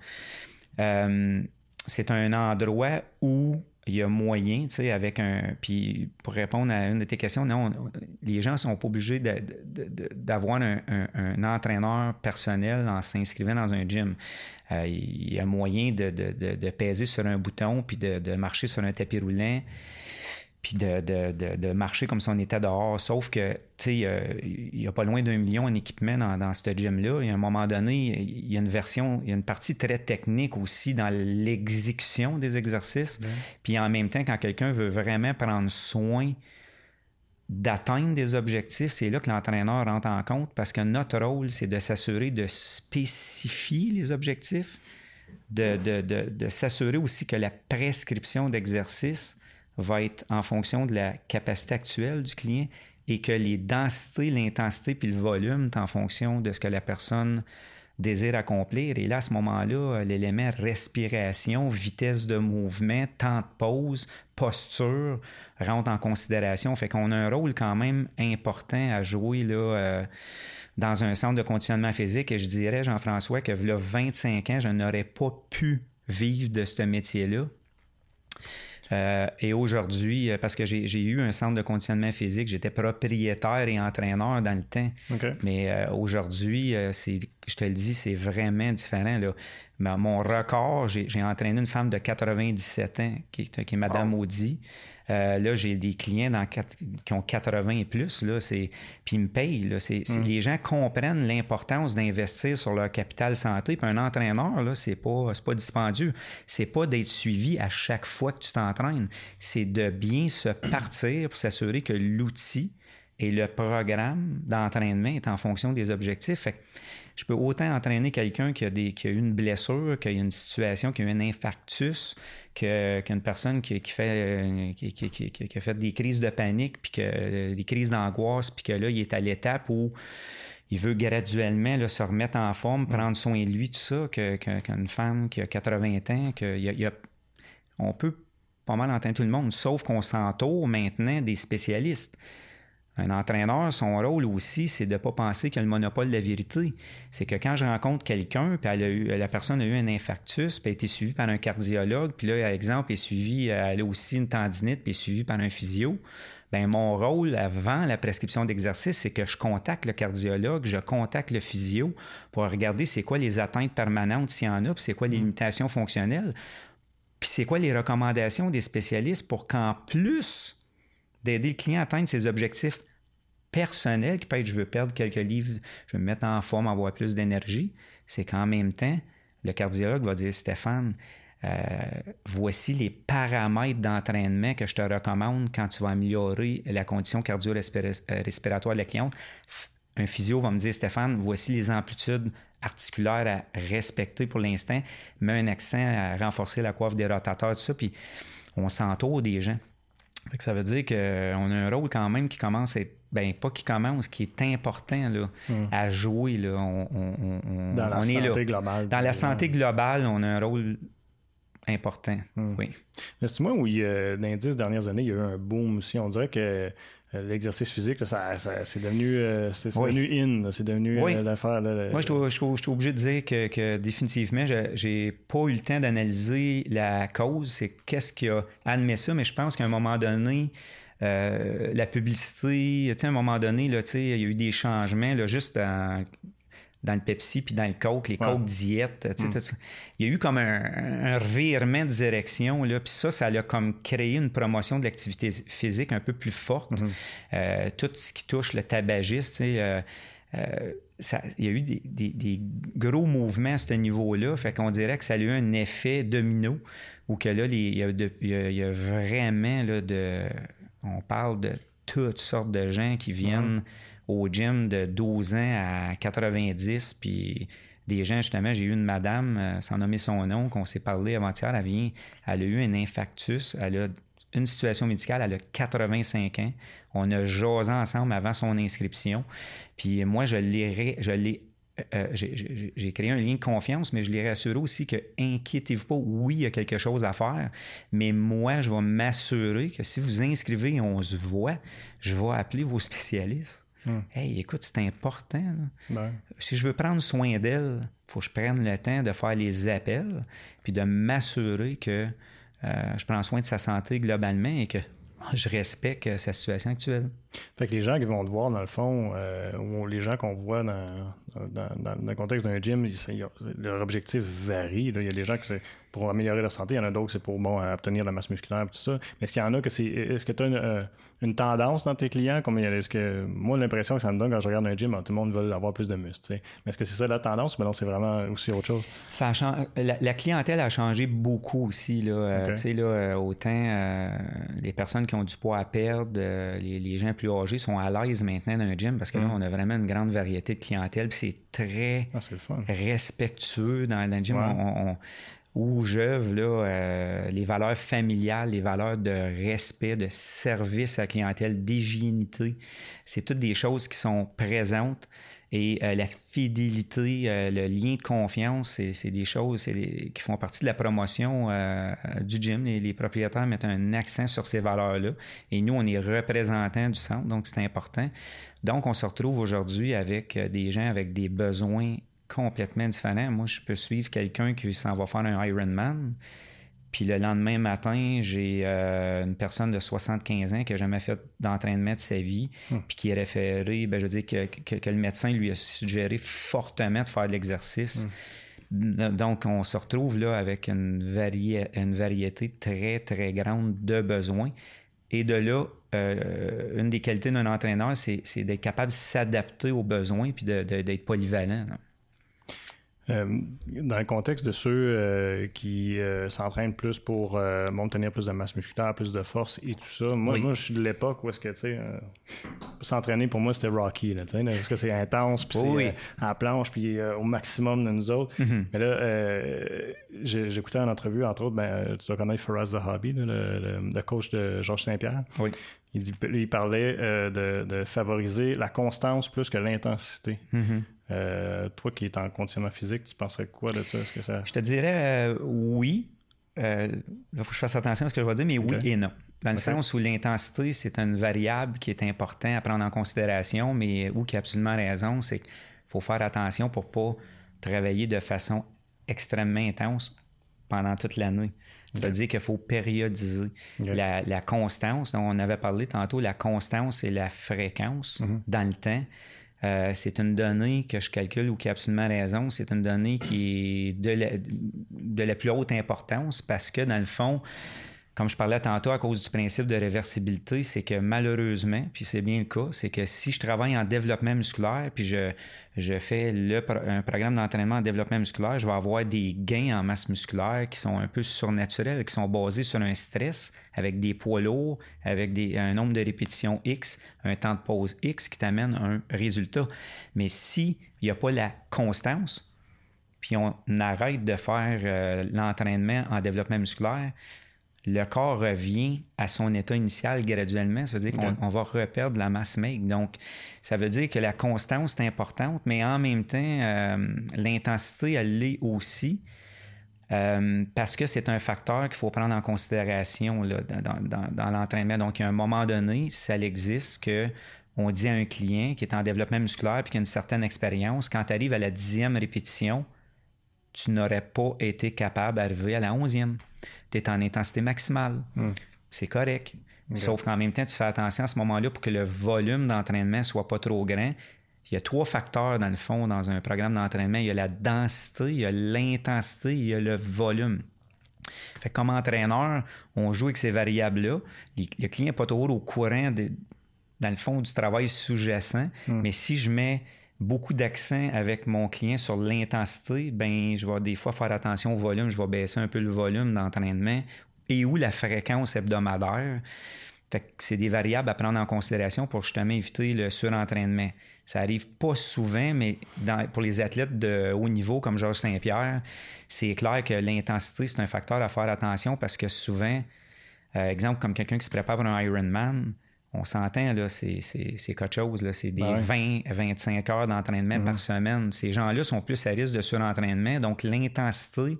euh, c'est un endroit où il y a moyen, tu sais, avec un. Puis pour répondre à une de tes questions, non, les gens sont pas obligés d'avoir un, entraîneur personnel en s'inscrivant dans un gym. Euh, il y a moyen de, de, peser sur un bouton puis de, marcher sur un tapis roulant puis de, marcher comme si on était dehors. Sauf que, tu sais, il n'y a pas loin d'un million en équipement dans, dans ce gym-là. Et à un moment donné, il y a une version, il y a une partie très technique aussi dans l'exécution des exercices. Puis en même temps, quand quelqu'un veut vraiment prendre soin d'atteindre des objectifs, c'est là que l'entraîneur rentre en compte parce que notre rôle, c'est de s'assurer de spécifier les objectifs, de, de s'assurer aussi que la prescription d'exercice va être en fonction de la capacité actuelle du client et que les densités, l'intensité puis le volume est en fonction de ce que la personne désire accomplir. Et là, à ce moment-là, l'élément respiration, vitesse de mouvement, temps de pause, posture rentre en considération. Fait qu'on a un rôle quand même important à jouer là, euh, dans un centre de conditionnement physique. Et je dirais, Jean-François, que là, 25 ans, je n'aurais pas pu vivre de ce métier-là. Euh, et aujourd'hui, euh, parce que j'ai eu un centre de conditionnement physique, j'étais propriétaire et entraîneur dans le temps. Mais euh, aujourd'hui, je te le dis, c'est vraiment différent. Là. mon record, j'ai entraîné une femme de 97 ans, qui, qui est Madame Audi. Euh, là, j'ai des clients dans qui ont 80 et plus, là, puis ils me payent. Là, mm. Les gens comprennent l'importance d'investir sur leur capital santé. Puis un entraîneur, là, c'est pas, pas dispendieux. C'est pas d'être suivi à chaque fois que tu t'entraînes. C'est de bien se partir pour s'assurer que l'outil et le programme d'entraînement est en fonction des objectifs. Fait je peux autant entraîner quelqu'un qui a, des, qui a eu une blessure, qui a une situation, qui a eu un infarctus, qu'une personne qui, fait, qui, a fait des crises de panique, puis que, des crises d'angoisse, puis que là, il est à l'étape où il veut graduellement se remettre en forme, prendre soin de lui, tout ça, qu'une femme qui a 80 ans, que y a, on peut pas mal entendre tout le monde, sauf qu'on s'entoure maintenant des spécialistes. Un entraîneur, son rôle aussi, c'est de ne pas penser qu'il a le monopole de la vérité. C'est que quand je rencontre quelqu'un, puis la personne a eu un infarctus, puis a été suivie par un cardiologue, puis là, par exemple, est suivie, elle a aussi une tendinite, puis est suivie par un physio. Bien, mon rôle avant la prescription d'exercice, c'est que je contacte le cardiologue, je contacte le physio pour regarder c'est quoi les atteintes permanentes s'il y en a, puis c'est quoi les mm. limitations fonctionnelles, puis c'est quoi les recommandations des spécialistes pour qu'en plus d'aider le client à atteindre ses objectifs personnels, qui peut être je veux perdre quelques livres, je veux me mettre en forme, avoir plus d'énergie, c'est qu'en même temps, le cardiologue va dire Stéphane, euh, voici les paramètres d'entraînement que je te recommande quand tu vas améliorer la condition cardio-respiratoire de la cliente. Un physio va me dire Stéphane, voici les amplitudes articulaires à respecter pour l'instant, mets un accent à renforcer la coiffe des rotateurs, tout ça, puis on s'entoure des gens ça veut dire qu'on a un rôle quand même qui commence à être, ben pas qui commence, qui est important là, hmm. à jouer. Là. On, dans la santé globale. Dans la santé globale, on a un rôle important. Hmm. Oui. Mais c'est moi où il y a, dans les dix dernières années, il y a eu un boom aussi. On dirait que euh, l'exercice physique, ça, c'est devenu, euh, c'est devenu in, c'est devenu euh, l'affaire. Moi, je suis obligé de dire que, définitivement, j'ai pas eu le temps d'analyser la cause. C'est qu'est-ce qui a admis ça, mais je pense qu'à un moment donné, la publicité, à un moment donné, là, il y a eu des changements, là, juste dans dans le Pepsi puis dans le Coke, les Coke diète. Mm. Il y a eu comme un, revirement de direction. Là, puis ça, ça a comme créé une promotion de l'activité physique un peu plus forte. Mm-hmm. Euh, tout ce qui touche le tabagisme, euh, euh, il y a eu des, gros mouvements à ce niveau-là. Fait qu'on dirait que ça a eu un effet domino où que là, il, y a, vraiment là, de. On parle de toutes sortes de gens qui viennent. Mm-hmm au gym de 12 ans à 90, puis des gens, justement, j'ai eu une madame, euh, sans nommer son nom, qu'on s'est parlé avant-hier, elle vient, elle a eu un infarctus, elle a une situation médicale, elle a 85 ans. On a jasé ensemble avant son inscription. Puis moi, je l'ai, je l'ai euh, j'ai créé un lien de confiance, mais je l'ai rassuré aussi que inquiétez-vous pas, oui, il y a quelque chose à faire, mais moi, je vais m'assurer que si vous inscrivez et on se voit, je vais appeler vos spécialistes. Hmm. Hey, écoute, c'est important. Si je veux prendre soin d'elle, il faut que je prenne le temps de faire les appels, puis de m'assurer que euh, je prends soin de sa santé globalement et que je respecte sa situation actuelle. Fait que les gens qui vont te voir, dans le fond, euh, ou les gens qu'on voit dans, dans, le contexte d'un gym, leur objectif varie. Il y a des gens qui c'est pour améliorer leur santé, il y en a d'autres c'est pour bon, obtenir la masse musculaire, tout ça. Mais est-ce qu'il y en a que c'est. Est-ce que tu as euh, une, tendance dans tes clients? Comme, est-ce que moi, l'impression que ça me donne quand je regarde un gym, tout le monde veut avoir plus de muscles. Mais est-ce que c'est ça la tendance ou non, c'est vraiment aussi autre chose? Ça la, clientèle a changé beaucoup aussi. Là, euh, là, autant les personnes qui ont du poids à perdre, les, gens plus âgés sont à l'aise maintenant dans un gym parce que là, mm. on a vraiment une grande variété de clientèle c'est très ah, respectueux dans, le gym. où j'œuvre euh, les valeurs familiales, les valeurs de respect, de service à la clientèle, d'hygiénité. C'est toutes des choses qui sont présentes. Et euh, la fidélité, euh, le lien de confiance, c'est des choses qui font partie de la promotion du gym. Les, les, propriétaires mettent un accent sur ces valeurs-là. Et nous, on est représentants du centre, donc c'est important. Donc, on se retrouve aujourd'hui avec euh, des gens avec des besoins complètement différents. Moi, je peux suivre quelqu'un qui s'en va faire un Ironman. Puis le lendemain matin, j'ai euh, une personne de 75 ans qui n'a jamais fait d'entraînement de sa vie, hmm. puis qui est référé, ben, je veux dire que, le médecin lui a suggéré fortement de faire de l'exercice. Hmm. Donc, on se retrouve là avec une, une variété très, très grande de besoins. Et de là, euh, une des qualités d'un entraîneur, c'est d'être capable de s'adapter aux besoins puis d'être polyvalent. Euh, dans le contexte de ceux euh, qui s'entraînent plus pour maintenir plus de masse musculaire, plus de force et tout ça, moi, moi je suis de l'époque où est-ce que, tu sais, s'entraîner pour moi c'était Rocky, là, parce que c'est intense, puis c'est à la planche, puis au maximum de nous autres. Mm-hmm. Mais là, j'écoutais une entrevue, entre autres, ben, tu dois connaître Faraz The Hobby, le, le, coach de Georges Saint-Pierre. Oui. Il, parlait euh, de, favoriser la constance plus que l'intensité. Mm-hmm. Euh, toi qui es en conditionnement physique, tu penserais quoi de ça? que ça... Je te dirais euh, oui. il faut que je fasse attention à ce que je vais dire, mais oui et non. Dans le sens où l'intensité, c'est une variable qui est importante à prendre en considération, mais où qui a absolument raison, c'est qu'il faut faire attention pour ne pas travailler de façon extrêmement intense pendant toute l'année. Ça veut dire qu'il faut périodiser. La, constance, dont on avait parlé tantôt, la constance et la fréquence mm-hmm. dans le temps, euh, c'est une donnée que je calcule ou qui a absolument raison. C'est une donnée qui est de de la plus haute importance parce que, dans le fond, comme je parlais tantôt à cause du principe de réversibilité, c'est que malheureusement, puis c'est bien le cas, c'est que si je travaille en développement musculaire, puis je, je fais le, un programme d'entraînement en développement musculaire, je vais avoir des gains en masse musculaire qui sont un peu surnaturels, qui sont basés sur un stress avec des poids lourds, avec des, un nombre de répétitions X, un temps de pause X qui t'amène un résultat. Mais s'il n'y a pas la constance, puis on arrête de faire euh, l'entraînement en développement musculaire, le corps revient à son état initial graduellement. Ça veut dire qu'on va reperdre la masse maigre. Donc, ça veut dire que la constance est importante, mais en même temps, euh, l'intensité, elle l'est aussi. Euh, parce que c'est un facteur qu'il faut prendre en considération dans, l'entraînement. Donc, à un moment donné, ça existe que on dit à un client qui est en développement musculaire et qui a une certaine expérience, quand tu arrives à la dixième répétition, tu n'aurais pas été capable d'arriver à la onzième tu es en intensité maximale. Hmm. C'est correct. Sauf qu'en même temps, tu fais attention à ce moment-là pour que le volume d'entraînement soit pas trop grand. Il y a trois facteurs, dans le fond, dans un programme d'entraînement. Il y a la densité, il y a l'intensité, il y a le volume. Fait comme entraîneur, on joue avec ces variables-là. Le client n'est pas toujours au courant, de, dans le fond, du travail sous-jacent. Hmm. Mais si je mets beaucoup d'accent avec mon client sur l'intensité, ben je vais des fois faire attention au volume, je vais baisser un peu le volume d'entraînement et ou la fréquence hebdomadaire. c'est des variables à prendre en considération pour justement éviter le surentraînement. Ça arrive pas souvent, mais pour les athlètes de haut niveau comme Georges Saint-Pierre, c'est clair que l'intensité, c'est un facteur à faire attention parce que souvent, euh, exemple, comme quelqu'un qui se prépare pour un Ironman, on s'entend, là, c'est, c'est, quelque chose. Là, c'est des 20 à 25 heures d'entraînement par mhm. semaine. Ces gens-là sont plus à risque de surentraînement. Donc, l'intensité, il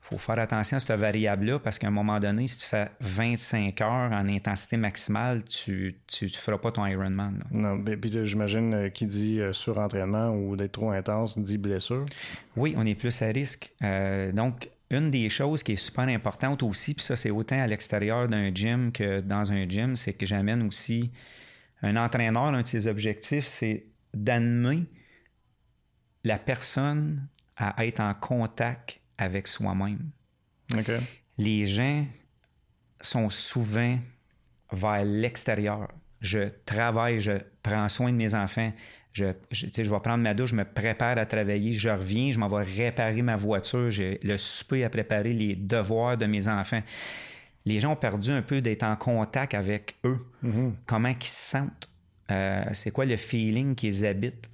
faut faire attention à cette variable-là parce qu'à un moment donné, si tu fais 25 heures en intensité maximale, tu ne feras pas ton Ironman. Non, mais puis j'imagine euh, qui dit euh, surentraînement ou d'être trop intense dit blessure. Oui, on est plus à risque. Euh, donc, une des choses qui est super importante aussi, puis ça, c'est autant à l'extérieur d'un gym que dans un gym, c'est que j'amène aussi Un entraîneur, un de ses objectifs, c'est d'amener la personne à être en contact avec soi-même. Les gens sont souvent vers l'extérieur. Je travaille, je prends soin de mes enfants, je, je, je, vais prendre ma douche, je me prépare à travailler, je reviens, je m'en vais réparer ma voiture, j'ai le souper à préparer, les devoirs de mes enfants. Les gens ont perdu un peu d'être en contact avec eux. Mm-hmm. Comment ils se sentent? Euh, c'est quoi le feeling qu'ils habitent?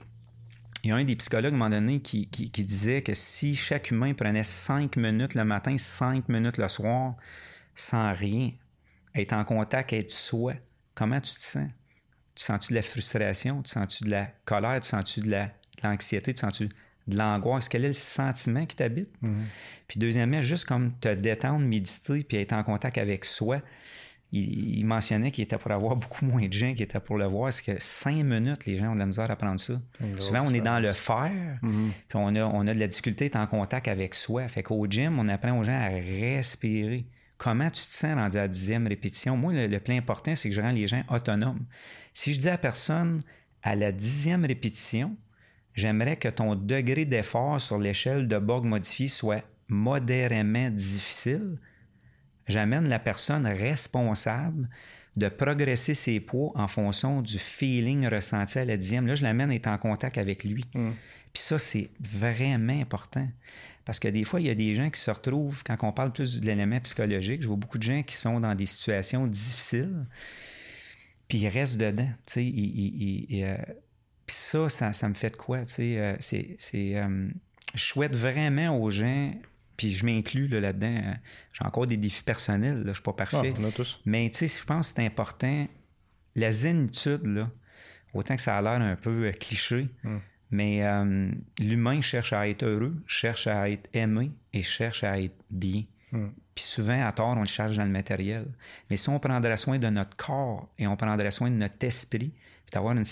Il y a un des psychologues à un moment donné qui, qui, disait que si chaque humain prenait cinq minutes le matin, cinq minutes le soir, sans rien, être en contact, être soi, comment tu te sens? Tu sens-tu de la frustration? Tu sens-tu de la colère? Tu sens-tu de l'anxiété? tu sens-tu de l'angoisse? Quel est le sentiment qui t'habite? Mm-hmm. Puis deuxièmement, juste comme te détendre, méditer, puis être en contact avec soi. Il, mentionnait qu'il était pour avoir beaucoup moins de gens qui étaient pour le voir. Parce que cinq minutes, les gens ont de la misère à prendre ça? Souvent, on est dans le faire, mm-hmm. puis on a, on a de la difficulté à être en contact avec soi. Fait qu'au gym, on apprend aux gens à respirer. Comment tu te sens rendu à la dixième répétition? Moi, le, le plus important, c'est que je rends les gens autonomes. Si je dis à la personne à la dixième répétition, j'aimerais que ton degré d'effort sur l'échelle de Borg modifié soit modérément difficile, j'amène la personne responsable de progresser ses poids en fonction du feeling ressenti à la dixième. Là, je l'amène à être en contact avec lui. Mm. Puis ça, c'est vraiment important. Parce que des fois, il y a des gens qui se retrouvent, quand on parle plus de l'élément psychologique, je vois beaucoup de gens qui sont dans des situations difficiles puis il reste dedans. Tu sais, euh, puis ça, ça, me fait de quoi? Tu sais, euh, c'est, euh, je souhaite vraiment aux gens, puis je m'inclus là-dedans. j'ai encore des défis personnels, là, je suis pas parfait. Ah, tous. Mais tu sais, je pense que c'est important. La zénitude, là, autant que ça a l'air un peu cliché, hmm. mais l'humain cherche à être heureux, cherche à être aimé et cherche à être bien. Hmm. Puis souvent, à tort, on le charge dans le matériel. Mais si on prendrait soin de notre corps et on prendrait soin de notre esprit, puis d'avoir une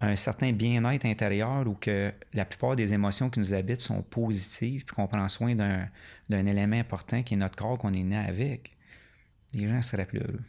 un certain bien-être intérieur où que la plupart des émotions qui nous habitent sont positives, puis qu'on prend soin d'un, d'un élément important qui est notre corps qu'on est né avec, les gens seraient plus heureux.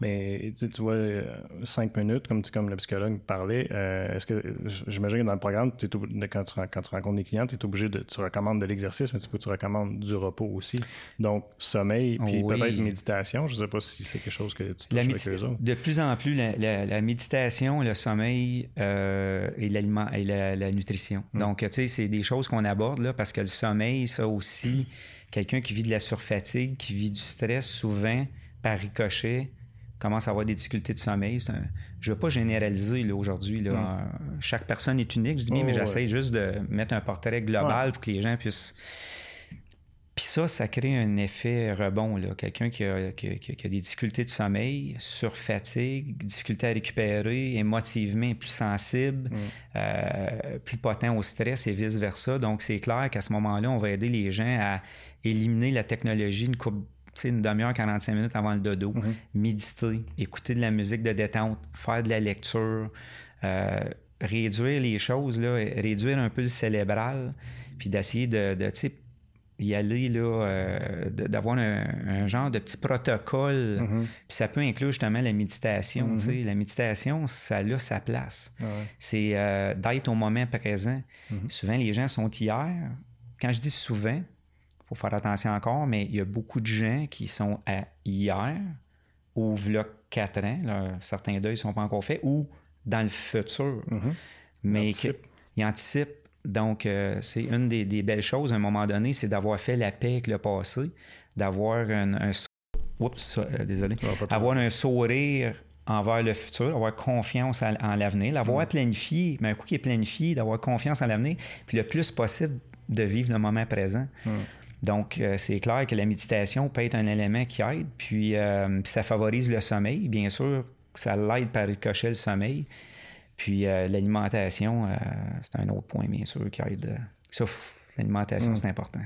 Mais tu, vois, euh, cinq minutes, comme, tu, comme le psychologue parlait, euh, est-ce que j'imagine que dans le programme, quand, tu, quand tu rencontres des clients, tu es obligé de. Tu recommandes de l'exercice, mais tu, tu recommandes du repos aussi. Donc, sommeil, puis peut-être méditation. Je ne sais pas si c'est quelque chose que tu touches avec eux autres. De plus en plus, la, méditation, le sommeil euh, et, l'aliment, et la, nutrition. Hmm. Donc, tu sais, c'est des choses qu'on aborde là, parce que le sommeil, ça aussi, quelqu'un qui vit de la surfatigue, qui vit du stress, souvent, par ricochet, commence à avoir des difficultés de sommeil. Je ne veux pas généraliser aujourd'hui. Hmm. Chaque personne est unique, je dis bien, mais j'essaie juste de mettre un portrait global pour que les gens puissent. Puis ça, ça crée un effet rebond. Quelqu'un qui a, des difficultés de sommeil, surfatigue, difficulté à récupérer, émotivement plus sensible, hmm. euh, plus potent au stress et vice-versa. Donc, c'est clair qu'à ce moment-là, on va aider les gens à éliminer la technologie une coupe une demi-heure, 45 minutes avant le dodo, mhm. méditer, écouter de la musique de détente, faire de la lecture, euh, réduire les choses, là, réduire un peu le cérébral, puis d'essayer de, de y aller, là, euh, d'avoir un, genre de petit protocole. Mhm. Puis ça peut inclure justement la méditation. Mhm. La méditation, ça a sa place. C'est euh, d'être au moment présent. Souvent, les gens sont hier. Quand je dis souvent, faut faire attention encore, mais il y a beaucoup de gens qui sont à hier ou v'là 4 ans, certains deuils ne sont pas encore faits, ou dans le futur. Mm-hmm. Mais ils anticipent. Donc, euh, c'est une des, belles choses à un moment donné, c'est d'avoir fait la paix avec le passé, d'avoir un, Oups, euh, désolé. avoir un sourire envers le futur, avoir confiance en l'avenir, l'avoir mm. planifié, mais un coup qui est planifié, d'avoir confiance en l'avenir, puis le plus possible de vivre le moment présent. Mm. Donc, euh, c'est clair que la méditation peut être un élément qui aide, puis euh, ça favorise le sommeil, bien sûr, ça l'aide par cocher le sommeil. Puis euh, l'alimentation, c'est un autre point, bien sûr, qui aide. Sauf l'alimentation, mm. c'est important.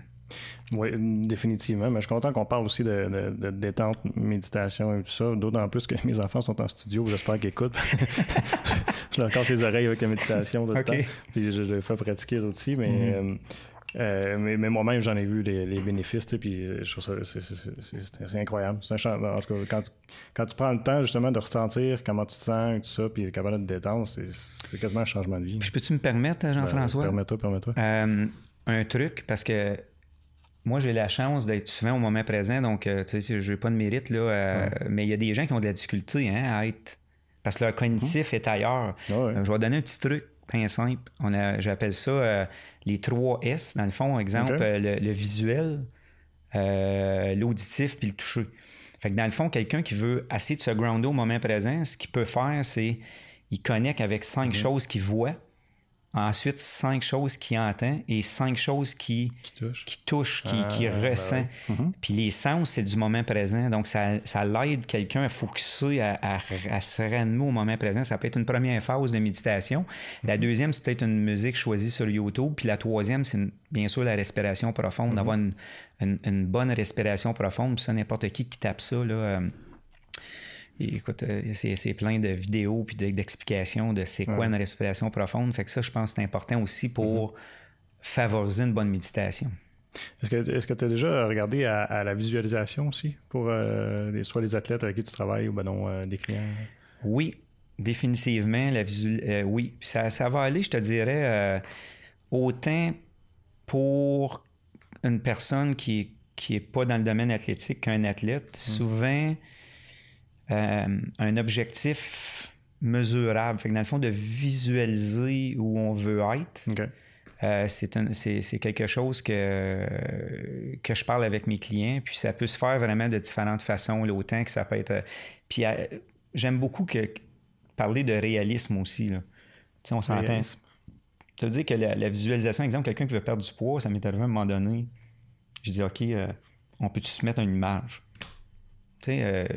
Oui, définitivement. Mais je suis content qu'on parle aussi de, détente, méditation et tout ça. D'autant plus que mes enfants sont en studio. J'espère qu'ils écoutent. je leur casse les oreilles avec la méditation de temps. Puis je, je, fais pratiquer aussi. Mais mm-hmm. Euh, mais, mais moi-même, j'en ai vu les, les bénéfices, puis je trouve ça, c'est incroyable. Un en tout cas, quand, tu, quand tu prends le temps, justement, de ressentir comment tu te sens, et tout ça, puis capable de te détendre, c'est quasiment un changement de vie. je peux-tu me permettre, Jean-François? Ben, permets-toi, permets-toi. Euh, un truc, parce que moi, j'ai la chance d'être souvent au moment présent, donc, euh, tu sais, je n'ai pas de mérite, là, euh, mais il y a des gens qui ont de la difficulté hein, à être. Parce que leur cognitif est ailleurs. Ah je vais donner un petit truc bien simple. j'appelle ça euh, les trois S, dans le fond. Exemple, le, visuel, l'auditif puis le toucher. Fait que dans le fond, quelqu'un qui veut essayer de se grounder au moment présent, ce qu'il peut faire, c'est il connecte avec cinq mhm. choses qu'il voit Ensuite, cinq choses qu'il entend et cinq choses qui, qui touchent, qui, qui, ah, ben ressent. Mhm. Puis les sens, c'est du moment présent. Donc, ça, ça l'aide quelqu'un à focuser, à, à, se rendre au moment présent. Ça peut être une première phase de méditation. La mhm. deuxième, c'est peut-être une musique choisie sur YouTube. Puis la troisième, c'est bien sûr la respiration profonde, mhm. d'avoir une, une, bonne respiration profonde. Ça, n'importe qui qui tape ça, là... Euh, écoute, euh, c'est plein de vidéos puis d'explications de c'est quoi une respiration profonde. Fait que ça, je pense que c'est important aussi pour mm-hmm. favoriser une bonne méditation. Est-ce que tu as déjà regardé à, la visualisation aussi pour euh, soit les athlètes avec qui tu travailles ou ben non, euh, des clients? Oui, définitivement. La oui. Ça, ça, va aller, je te dirais, autant pour une personne qui n'est qui est pas dans le domaine athlétique qu'un athlète. Mm. Souvent, euh, un objectif mesurable. Fait que dans le fond, de visualiser où on veut être, euh, c'est quelque chose que, que je parle avec mes clients. Puis ça peut se faire vraiment de différentes façons, autant que ça peut être. Euh, puis j'aime beaucoup que, parler de réalisme aussi. Là. on s'entend. Ça veut dire que la, visualisation, exemple, quelqu'un qui veut perdre du poids, ça m'est arrivé à un moment donné. Je dis, OK, on peut-tu se mettre une image? Tu sais,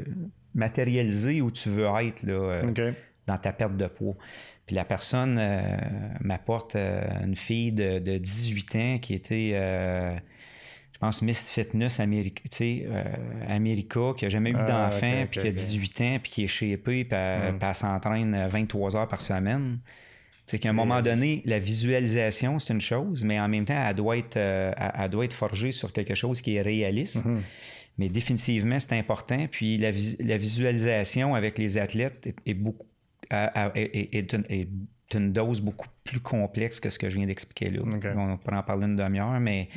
matérialiser où tu veux être là, euh, dans ta perte de poids. Puis la personne euh, m'apporte euh, une fille de, 18 ans qui était, je pense, Miss Fitness America, America qui n'a jamais eu ah, d'enfant, puis qui a 18 ans, puis qui est shapée, puis elle, hmm. s'entraîne 23 heures par semaine. C'est qu'à un moment donné, la visualisation, c'est une chose, mais en même temps, elle doit être, elle, doit être forgée sur quelque chose qui est réaliste. Mm-hmm. Mais définitivement, c'est important. Puis la, visualisation avec les athlètes est, beaucoup est, une, dose beaucoup plus complexe que ce que je viens d'expliquer là. On pourra en parler une demi-heure, mais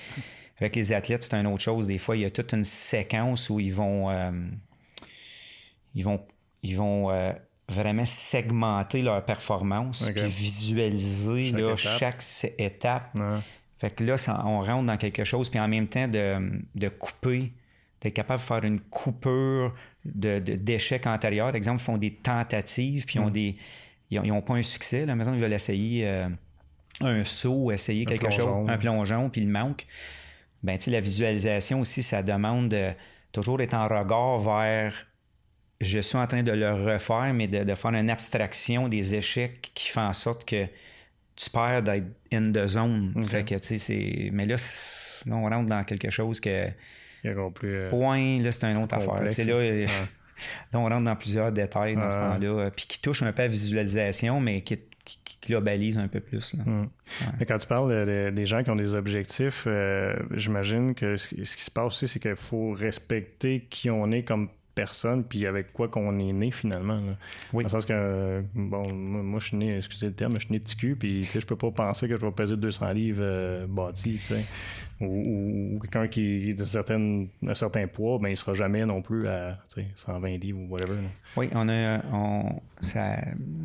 avec les athlètes, c'est une autre chose. Des fois, il y a toute une séquence où ils vont euh, ils vont ils vont euh, vraiment segmenter leur performance, puis visualiser chaque étape. Fait que là, on rentre dans quelque chose, puis en même temps de, de couper d'être capable de faire une coupure d'échecs de, antérieurs. Exemple, ils font des tentatives, puis ils ont mm. des. Ils n'ont pas un succès. Là. Maintenant, ils veulent essayer euh, un saut, essayer quelque chose, un plongeon, puis il manque. Ben, tu sais, la visualisation aussi, ça demande de toujours être en regard vers je suis en train de le refaire, mais de, faire une abstraction des échecs qui fait en sorte que tu perds d'être in the zone. Fait que, tu sais, c'est. Mais là, là, on rentre dans quelque chose que plus. Euh, Point, là, c'est une autre affaire. Là, là, on rentre dans plusieurs détails dans ce temps-là, euh, puis qui touche un peu à la visualisation, mais qui, globalise un peu plus. Hmm. Mais quand tu parles des gens qui ont des objectifs, euh, j'imagine que ce, qui se passe aussi, c'est qu'il faut respecter qui on est comme personne, puis avec quoi qu'on est né finalement. Oui. Dans le sens que, bon, moi, je suis né, excusez le terme, je suis né petit cul, puis je peux pas penser que je vais peser 200 livres euh, bâti, tu sais. Ou, quelqu'un qui est d'un certain, un certain poids, ben il sera jamais non plus à 120 livres ou whatever. Oui, on a on, ça,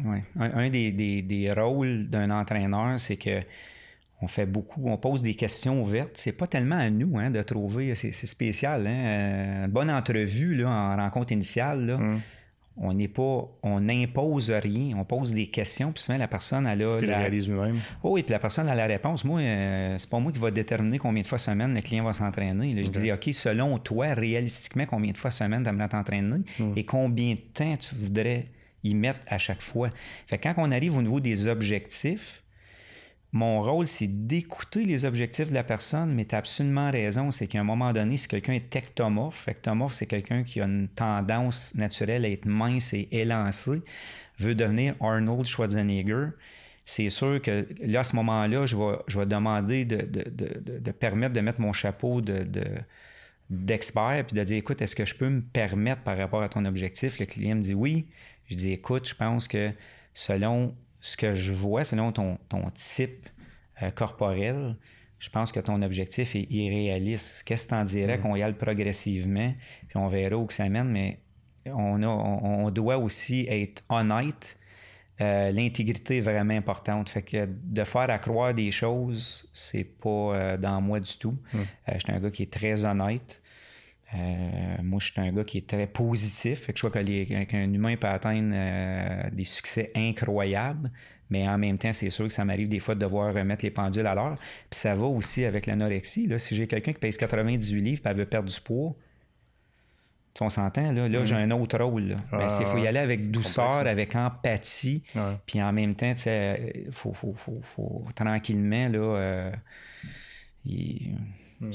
ouais. un, des, des, des rôles d'un entraîneur, c'est que on fait beaucoup, on pose des questions ouvertes. C'est pas tellement à nous hein, de trouver, c'est, spécial. Hein? Euh, bonne entrevue là, en rencontre initiale. Là. Mm. On n'est pas, on n'impose rien, on pose des questions, puis souvent la personne elle a. la... réalise lui-même. Oh, oui, puis la personne a la réponse. Moi, euh, c'est pas moi qui va déterminer combien de fois semaine le client va s'entraîner. Je dis, OK, selon toi, réalistiquement, combien de fois semaine tu aimerais t'entraîner mm. et combien de temps tu voudrais y mettre à chaque fois? Fait quand on arrive au niveau des objectifs, mon rôle, c'est d'écouter les objectifs de la personne, mais tu as absolument raison, c'est qu'à un moment donné, si quelqu'un est ectomorphe, ectomorphe, c'est quelqu'un qui a une tendance naturelle à être mince et élancé, veut devenir Arnold Schwarzenegger, c'est sûr que là, à ce moment-là, je vais, demander de, de, de, permettre de mettre mon chapeau de, d'expert puis de dire écoute, est-ce que je peux me permettre par rapport à ton objectif? Le client me dit oui. Je dis écoute, je pense que selon ce que je vois, selon ton, ton type euh, corporel, je pense que ton objectif est irréaliste. Qu'est-ce que tu en dirais mm. qu'on y aille progressivement, puis on verra où que ça mène, mais on, a, on, doit aussi être honnête. Euh, l'intégrité est vraiment importante. Fait que de faire accroire des choses, c'est pas euh, dans moi du tout. Mm. je suis un gars qui est très honnête. Moi, je suis un gars qui est très positif. Fait que je vois qu'un humain peut atteindre des succès incroyables, mais en même temps, c'est sûr que ça m'arrive des fois de devoir remettre les pendules à l'heure. Puis ça va aussi avec l'anorexie. Si j'ai quelqu'un qui pèse 98 livres et elle veut perdre du poids, on s'entend, là, là j'ai mm. un autre rôle. il ben, faut y aller avec douceur, avec empathie. Puis en même temps, il faut, faut, faut, faut, tranquillement, là, euh, mm.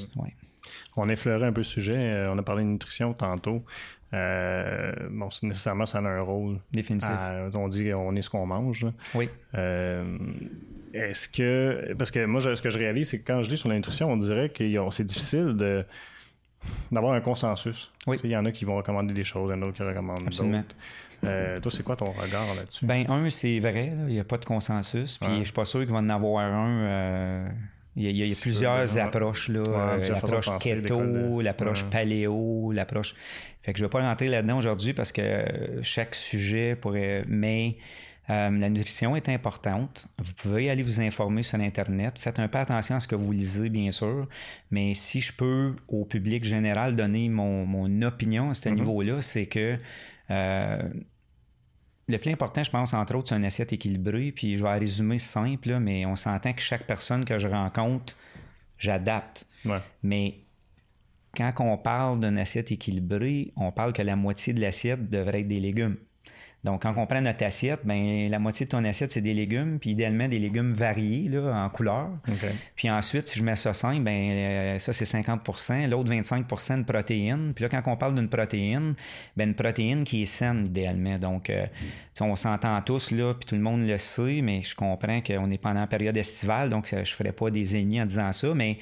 On effleurait un peu le sujet. Euh, on a parlé de nutrition tantôt. Euh, bon, nécessairement, ça a un rôle. Définitif. on dit on est ce qu'on mange. Oui. Euh, est-ce que. Parce que moi, ce que je réalise, c'est que quand je lis sur la nutrition, on dirait que c'est difficile de d'avoir un consensus. Oui. Il y en a qui vont recommander des choses, il y en a d'autres qui recommandent d'autres. Euh, toi, c'est quoi ton regard là-dessus? Ben, un, c'est vrai, il n'y a pas de consensus. Puis je suis pas sûr qu'il va en avoir un il y a, plusieurs approches, là. Euh, l'approche keto, l'approche paléo, l'approche. Fait que je ne vais pas rentrer là-dedans aujourd'hui parce que chaque sujet pourrait. Mais euh, la nutrition est importante. Vous pouvez aller vous informer sur Internet. Faites un peu attention à ce que vous lisez, bien sûr. Mais si je peux, au public général, donner mon, opinion à ce mm-hmm. niveau-là, c'est que euh, le plus important, je pense, entre autres, c'est une assiette équilibrée. Puis je vais résumer simple, mais on s'entend que chaque personne que je rencontre, j'adapte. Mais quand on parle d'une assiette équilibrée, on parle que la moitié de l'assiette devrait être des légumes. Donc, quand on prend notre assiette, ben, la moitié de ton assiette, c'est des légumes, puis idéalement des légumes variés là, en couleur. Puis ensuite, si je mets ça 5, ben, euh, ça, c'est 50% l'autre 25% de protéines. Puis là, quand on parle d'une protéine, ben, une protéine qui est saine, idéalement. Donc, euh, on s'entend tous, là, puis tout le monde le sait, mais je comprends qu'on est pendant la période estivale, donc je ne ferai pas des ennemis en disant ça, mais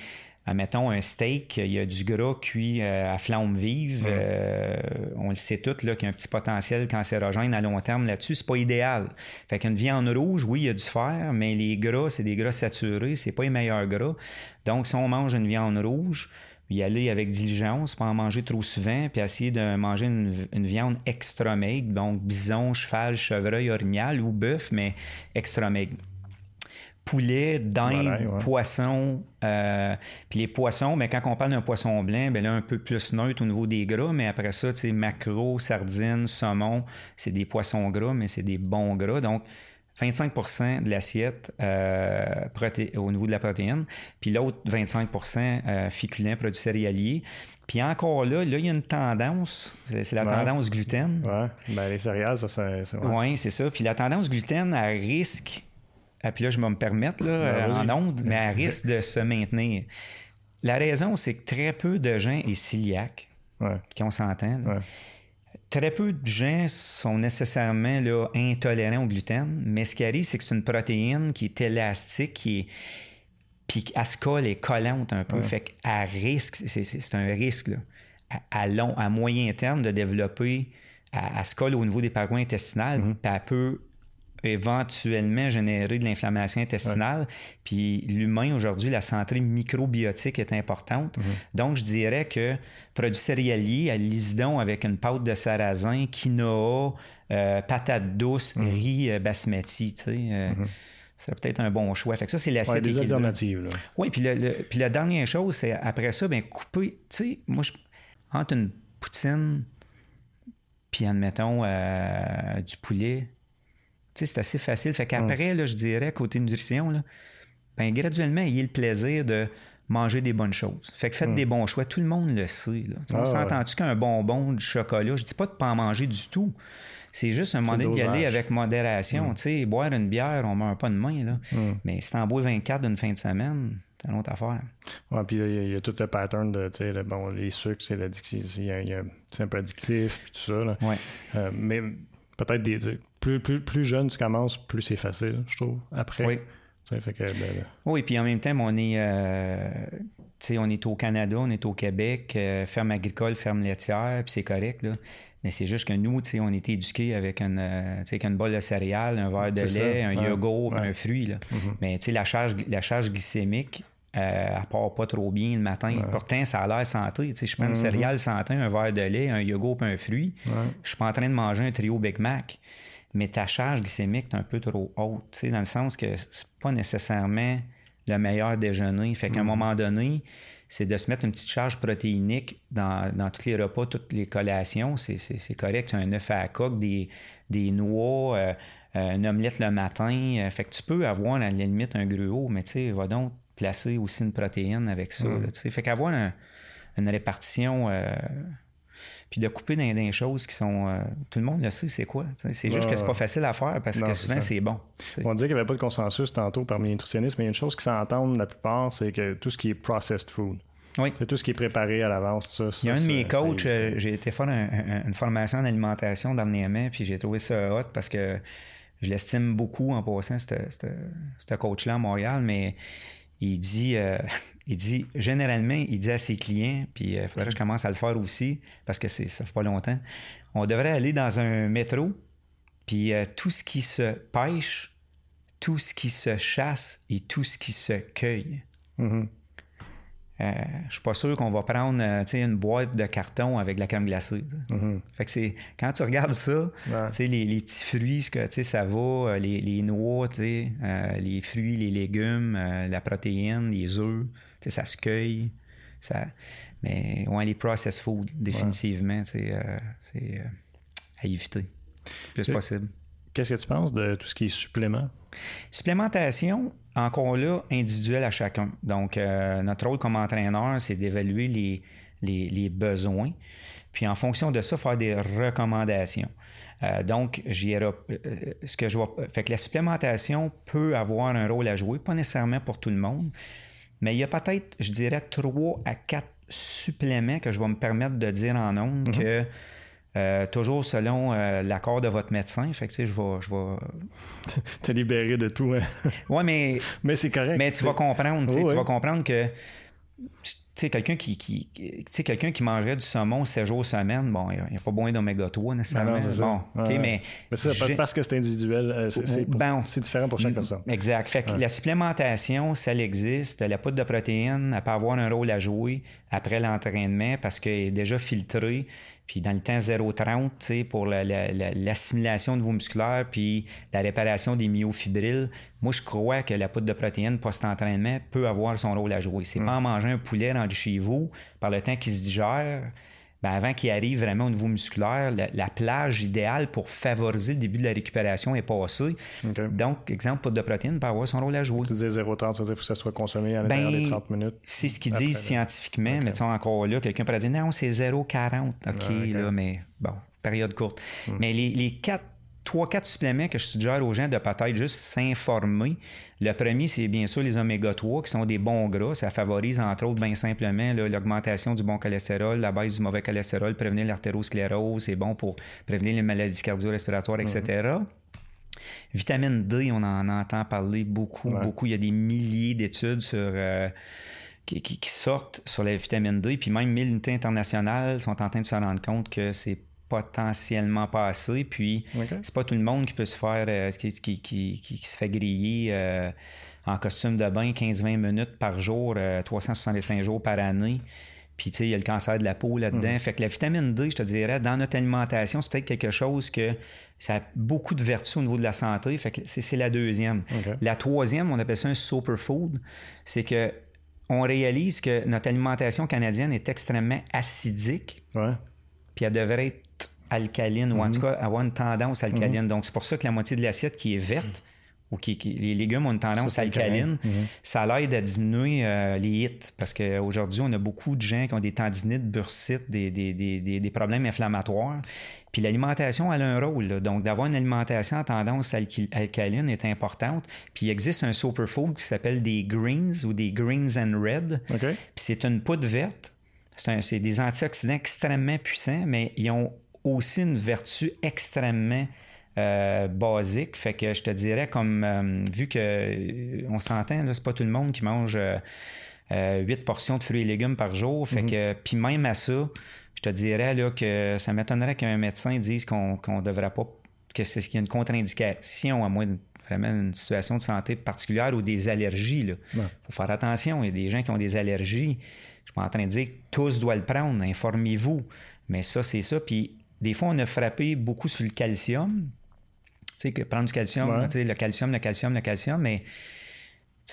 mettons un steak, il y a du gras cuit euh, à flamme vive. Euh, on le sait tous qu'il y a un petit potentiel cancérogène à long terme là-dessus. C'est pas idéal. Fait qu'une viande rouge, oui, il y a du fer, mais les gras, c'est des gras saturés, c'est pas les meilleurs gras. Donc, si on mange une viande rouge, y aller avec diligence, pas en manger trop souvent, puis essayer de manger une, viande extra maigre, donc bison, cheval, chevreuil, orignal ou bœuf, mais extra maigre poulet, dinde, poisson. Euh, puis les poissons, mais quand on parle d'un poisson blanc, ben là, un peu plus neutre au niveau des gras, mais après ça, tu sais, maquereau, sardines, saumon, c'est des poissons gras, mais c'est des bons gras. Donc, 25% de l'assiette euh, au niveau de la protéine, puis l'autre 25% euh, féculents, produits céréaliers. Puis encore là, là, il y a une tendance, c'est la tendance gluten. Oui, ben, les céréales, ça, c'est... Oui, c'est ça. Puis la tendance gluten, à risque ah, puis là, je vais me permettre là, ben, en onde, mais elle risque de se maintenir. La raison, c'est que très peu de gens est ciliaque, qui on s'entend. Très peu de gens sont nécessairement là, intolérants au gluten, mais ce qui arrive, c'est que c'est une protéine qui est élastique, qui est, puis elle se colle et collante un peu. Fait qu'à risque, c'est un risque là, à, long, à moyen terme de développer, elle, se colle au niveau des parois intestinales, mm-hmm. puis elle peut éventuellement générer de l'inflammation intestinale. Puis l'humain, aujourd'hui, la santé microbiotique est importante. Mhm. Donc, je dirais que produits céréaliers à l'isdon avec une pâte de sarrasin, quinoa, euh, patate douce, mhm. riz euh, basmati, tu sais. Euh, mhm. C'est peut-être un bon choix. Fait que ça, c'est l'assiette. des alternatives. Là. Oui, puis, le, puis la dernière chose, c'est après ça, bien, couper, tu sais, moi, je, entre une poutine, puis admettons du poulet, c'est assez facile. Fait qu'après, je dirais, côté nutrition, là, ben, graduellement, il y a le plaisir de manger des bonnes choses. Fait que faites des bons choix. Tout le monde le sait. on ah, s'entend-tu qu'un bonbon, du chocolat, je dis pas de pas en manger du tout. C'est juste un moment d'y aller avec modération. Mm. boire une bière, on ne meurt pas de main. Là. Mm. Mais si en bois 24 d'une fin de semaine, c'est une autre affaire. Oui, puis il y, a tout le pattern de, tu sais, bon, les sucres, c'est un peu addictif, puis tout ça. Là. Ouais. Euh, mais peut-être des, plus, plus, plus jeune tu commences, plus c'est facile, je trouve. Après. Oui. Fait que, ben, ben. Oui, puis en même temps, on est, euh, on est au Canada, on est au Québec, euh, ferme agricole, ferme laitière, puis c'est correct. Là. Mais c'est juste que nous, on était éduqués avec une, euh, avec une bolle de céréales, un verre de lait, un yogourt, un fruit. Là. Mhm. Mais la charge, la charge glycémique, euh, elle part pas trop bien le matin. Pourtant, ça a l'air santé. je prends une Mhm. céréale santé, un verre de lait, un yogourt un fruit. Je suis pas en train de manger un trio Big Mac. Mais ta charge glycémique est un peu trop haute, dans le sens que c'est pas nécessairement le meilleur déjeuner. Fait qu'à un moment donné, c'est de se mettre une petite charge protéinique dans, dans tous les repas, toutes les collations. C'est, correct. C'est un œuf à la coque, des, des noix, euh, euh, une omelette le matin. Euh, fait que tu peux avoir à la limite un gruau, mais tu sais, va donc placer aussi une protéine avec ça. là, tu sais. fait qu'avoir un- une répartition. Puis de couper dans, dans des choses qui sont. euh, tout le monde le sait, c'est quoi. C'est juste que c'est pas facile à faire parce Non, que souvent ça. c'est bon. On disait qu'il n'y avait pas de consensus tantôt parmi les nutritionnistes, mais il y a une chose qui s'entendent la plupart, c'est que tout ce qui est processed food, Oui. c'est tout ce qui est préparé à l'avance, tout ça. Il y a ça, un de mes coachs, euh, j'ai été faire un- un- une formation en alimentation dernièrement, puis j'ai trouvé ça hot parce que je l'estime beaucoup en passant, ce coach-là à Montréal, mais il dit, euh, il dit généralement, il dit à ses clients, puis il faudrait que je commence à le faire aussi, parce que c'est, ça fait pas longtemps, on devrait aller dans un métro, puis euh, tout ce qui se pêche, tout ce qui se chasse et tout ce qui se cueille. Mhm. Euh, je suis pas sûr qu'on va prendre euh, une boîte de carton avec de la crème glacée. Mhm. Fait que c'est quand tu regardes ça, Ouais. les, les petits fruits, ce que ça va, euh, les, les noix, euh, les fruits, les légumes, euh, la protéine, les œufs, ça se cueille. Ça... Mais ouais, les processed food, définitivement, c'est à éviter. le Plus possible. Qu'est-ce que tu penses de tout ce qui est supplément? Supplémentation, encore là, individuelle à chacun. Donc, euh, notre rôle comme entraîneur, c'est d'évaluer les, les, les besoins, puis en fonction de ça, faire des recommandations. Euh, donc, j'irai, euh, ce que je vois, fait que la supplémentation peut avoir un rôle à jouer, pas nécessairement pour tout le monde, mais il y a peut-être, je dirais, trois à quatre suppléments que je vais me permettre de dire en ondes que euh, toujours selon euh, l'accord de votre médecin. Fait que, tu sais, je vais, je vais... T'es libéré de tout, hein? Ouais, mais mais c'est correct. mais tu vas comprendre, tu vas comprendre que tu sais, quelqu'un qui, qui, quelqu'un qui mangerait du saumon 7 jours semaine, bon, il n'y a, pas besoin d'oméga 3 nécessairement. Non, non, c'est ça. bon, Ouais. mais... Mais ça, parce que c'est individuel, euh, Bon. c'est différent pour chaque personne. Exact. Fait que la supplémentation, ça existe. La poudre de protéines, elle peut avoir un rôle à jouer après l'entraînement parce qu'elle est déjà filtrée. Puis dans le temps 0,30, tu sais, pour la- la- la- l'assimilation de vos musculaires puis la réparation des myofibrilles, moi, je crois que la poudre de protéines post-entraînement peut avoir son rôle à jouer. C'est pas en mangeant un poulet rendu chez vous, par le temps qu'il se digère, ben avant qu'il arrive vraiment au niveau musculaire, la, la plage idéale pour favoriser le début de la récupération est passée. Donc, exemple, poudre de protéines peut avoir son rôle à jouer. Tu disais 0,30, ça veut dire que ça soit consommé à l'intérieur Ben, des 30 minutes. C'est ce qu'ils disent scientifiquement, mais tu sais, encore là, quelqu'un pourrait dire non, c'est 0,40. OK, Ah, ok. Hmm. là, mais bon, période courte. Mais les, les quatre, trois, quatre suppléments que je suggère aux gens de peut-être juste s'informer. Le premier, c'est bien sûr les oméga 3, qui sont des bons gras. Ça favorise, entre autres, bien simplement l'augmentation du bon cholestérol, la baisse du mauvais cholestérol, prévenir l'artérosclérose, c'est bon pour prévenir les maladies cardio-respiratoires, etc. Vitamine D, on en entend parler beaucoup, Ouais. beaucoup. Il y a des milliers d'études sur, euh, qui sortent sur la vitamine D, puis même 1000 unités internationales sont en train de se rendre compte que c'est potentiellement pas assez. Puis c'est pas tout le monde qui peut se faire, euh, qui, qui- qui- qui- se fait griller euh, en costume de bain 15-20 minutes par jour, euh, 365 jours par année. Puis, tu sais, il y a le cancer de la peau là-dedans. Fait que la vitamine D, je te dirais, dans notre alimentation, c'est peut-être quelque chose que ça a beaucoup de vertus au niveau de la santé. Fait que c'est la deuxième. La troisième, on appelle ça un superfood. C'est que on réalise que notre alimentation canadienne est extrêmement acidique Ouais. puis elle devrait être alcaline, ou en tout cas avoir une tendance alcaline. Donc, c'est pour ça que la moitié de l'assiette qui est verte, ou qui, qui- les légumes ont une tendance Ça, alcaline. Mhm. ça l'aide à diminuer euh, les hits. Parce qu'aujourd'hui, on a beaucoup de gens qui ont des tendinites, bursites, des, des, des, des- des problèmes inflammatoires. Puis l'alimentation, elle a un rôle. là. Donc, d'avoir une alimentation à tendance alcaline est importante. Puis il existe un superfood qui s'appelle des greens ou des greens and red. Puis c'est une poudre verte. C'est des antioxydants extrêmement puissants, mais ils ont aussi une vertu extrêmement basique. Fait que je te dirais, comme vu que on s'entend, c'est pas tout le monde qui mange 8 portions de fruits et légumes par jour. Fait mm-hmm. que, puis même à ça, je te dirais là, que ça m'étonnerait qu'un médecin dise qu'on ne devrait pas, que c'est qu'il y a une contre-indication, à moins de vraiment une situation de santé particulière ou des allergies. Il faut faire attention. Il y a des gens qui ont des allergies. Je ne suis pas en train de dire que tous doivent le prendre. Informez-vous. Mais ça, c'est ça. Puis des fois, on a frappé beaucoup sur le calcium. Tu sais, que prendre du calcium, le calcium, le calcium, le calcium, mais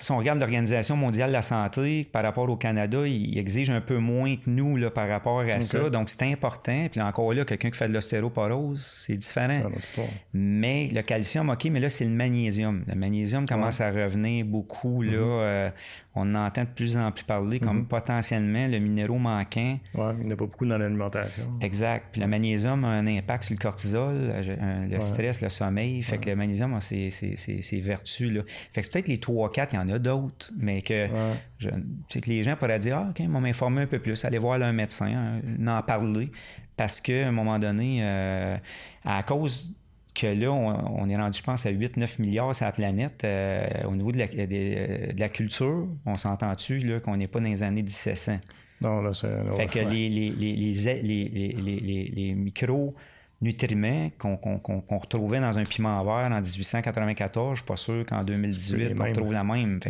si on regarde l'Organisation mondiale de la santé, par rapport au Canada, il exige un peu moins que nous là, par rapport à ça. Donc, c'est important. Puis encore là, quelqu'un qui fait de l'ostéoporose, c'est différent. mais le calcium, OK, mais là, c'est le magnésium. Le magnésium commence à revenir beaucoup. Là, mm-hmm. euh, on entend de plus en plus parler comme mm-hmm. potentiellement le minéraux manquant. Oui, il n'y en a pas beaucoup dans l'alimentation. Exact. Puis le magnésium a un impact sur le cortisol, euh, le stress, le sommeil. Fait que le magnésium a ses, vertus. Là. Fait que c'est peut-être les 3-4, il y en a d'autres, mais que, je, que les gens pourraient dire Ah, OK, m'en m'informer un peu plus, aller voir un médecin, hein, en parler. Parce qu'à un moment donné, euh, à cause que là, on, est rendu, je pense, à 8-9 milliards sur la planète. Euh, au niveau de la, de, la culture, on s'entend-tu qu'on n'est pas dans les années 1700? Non, là, c'est... Fait que les, les, les, les, micro-nutriments qu'on, retrouvait dans un piment vert en 1894, je suis pas sûr qu'en 2018, on retrouve la même.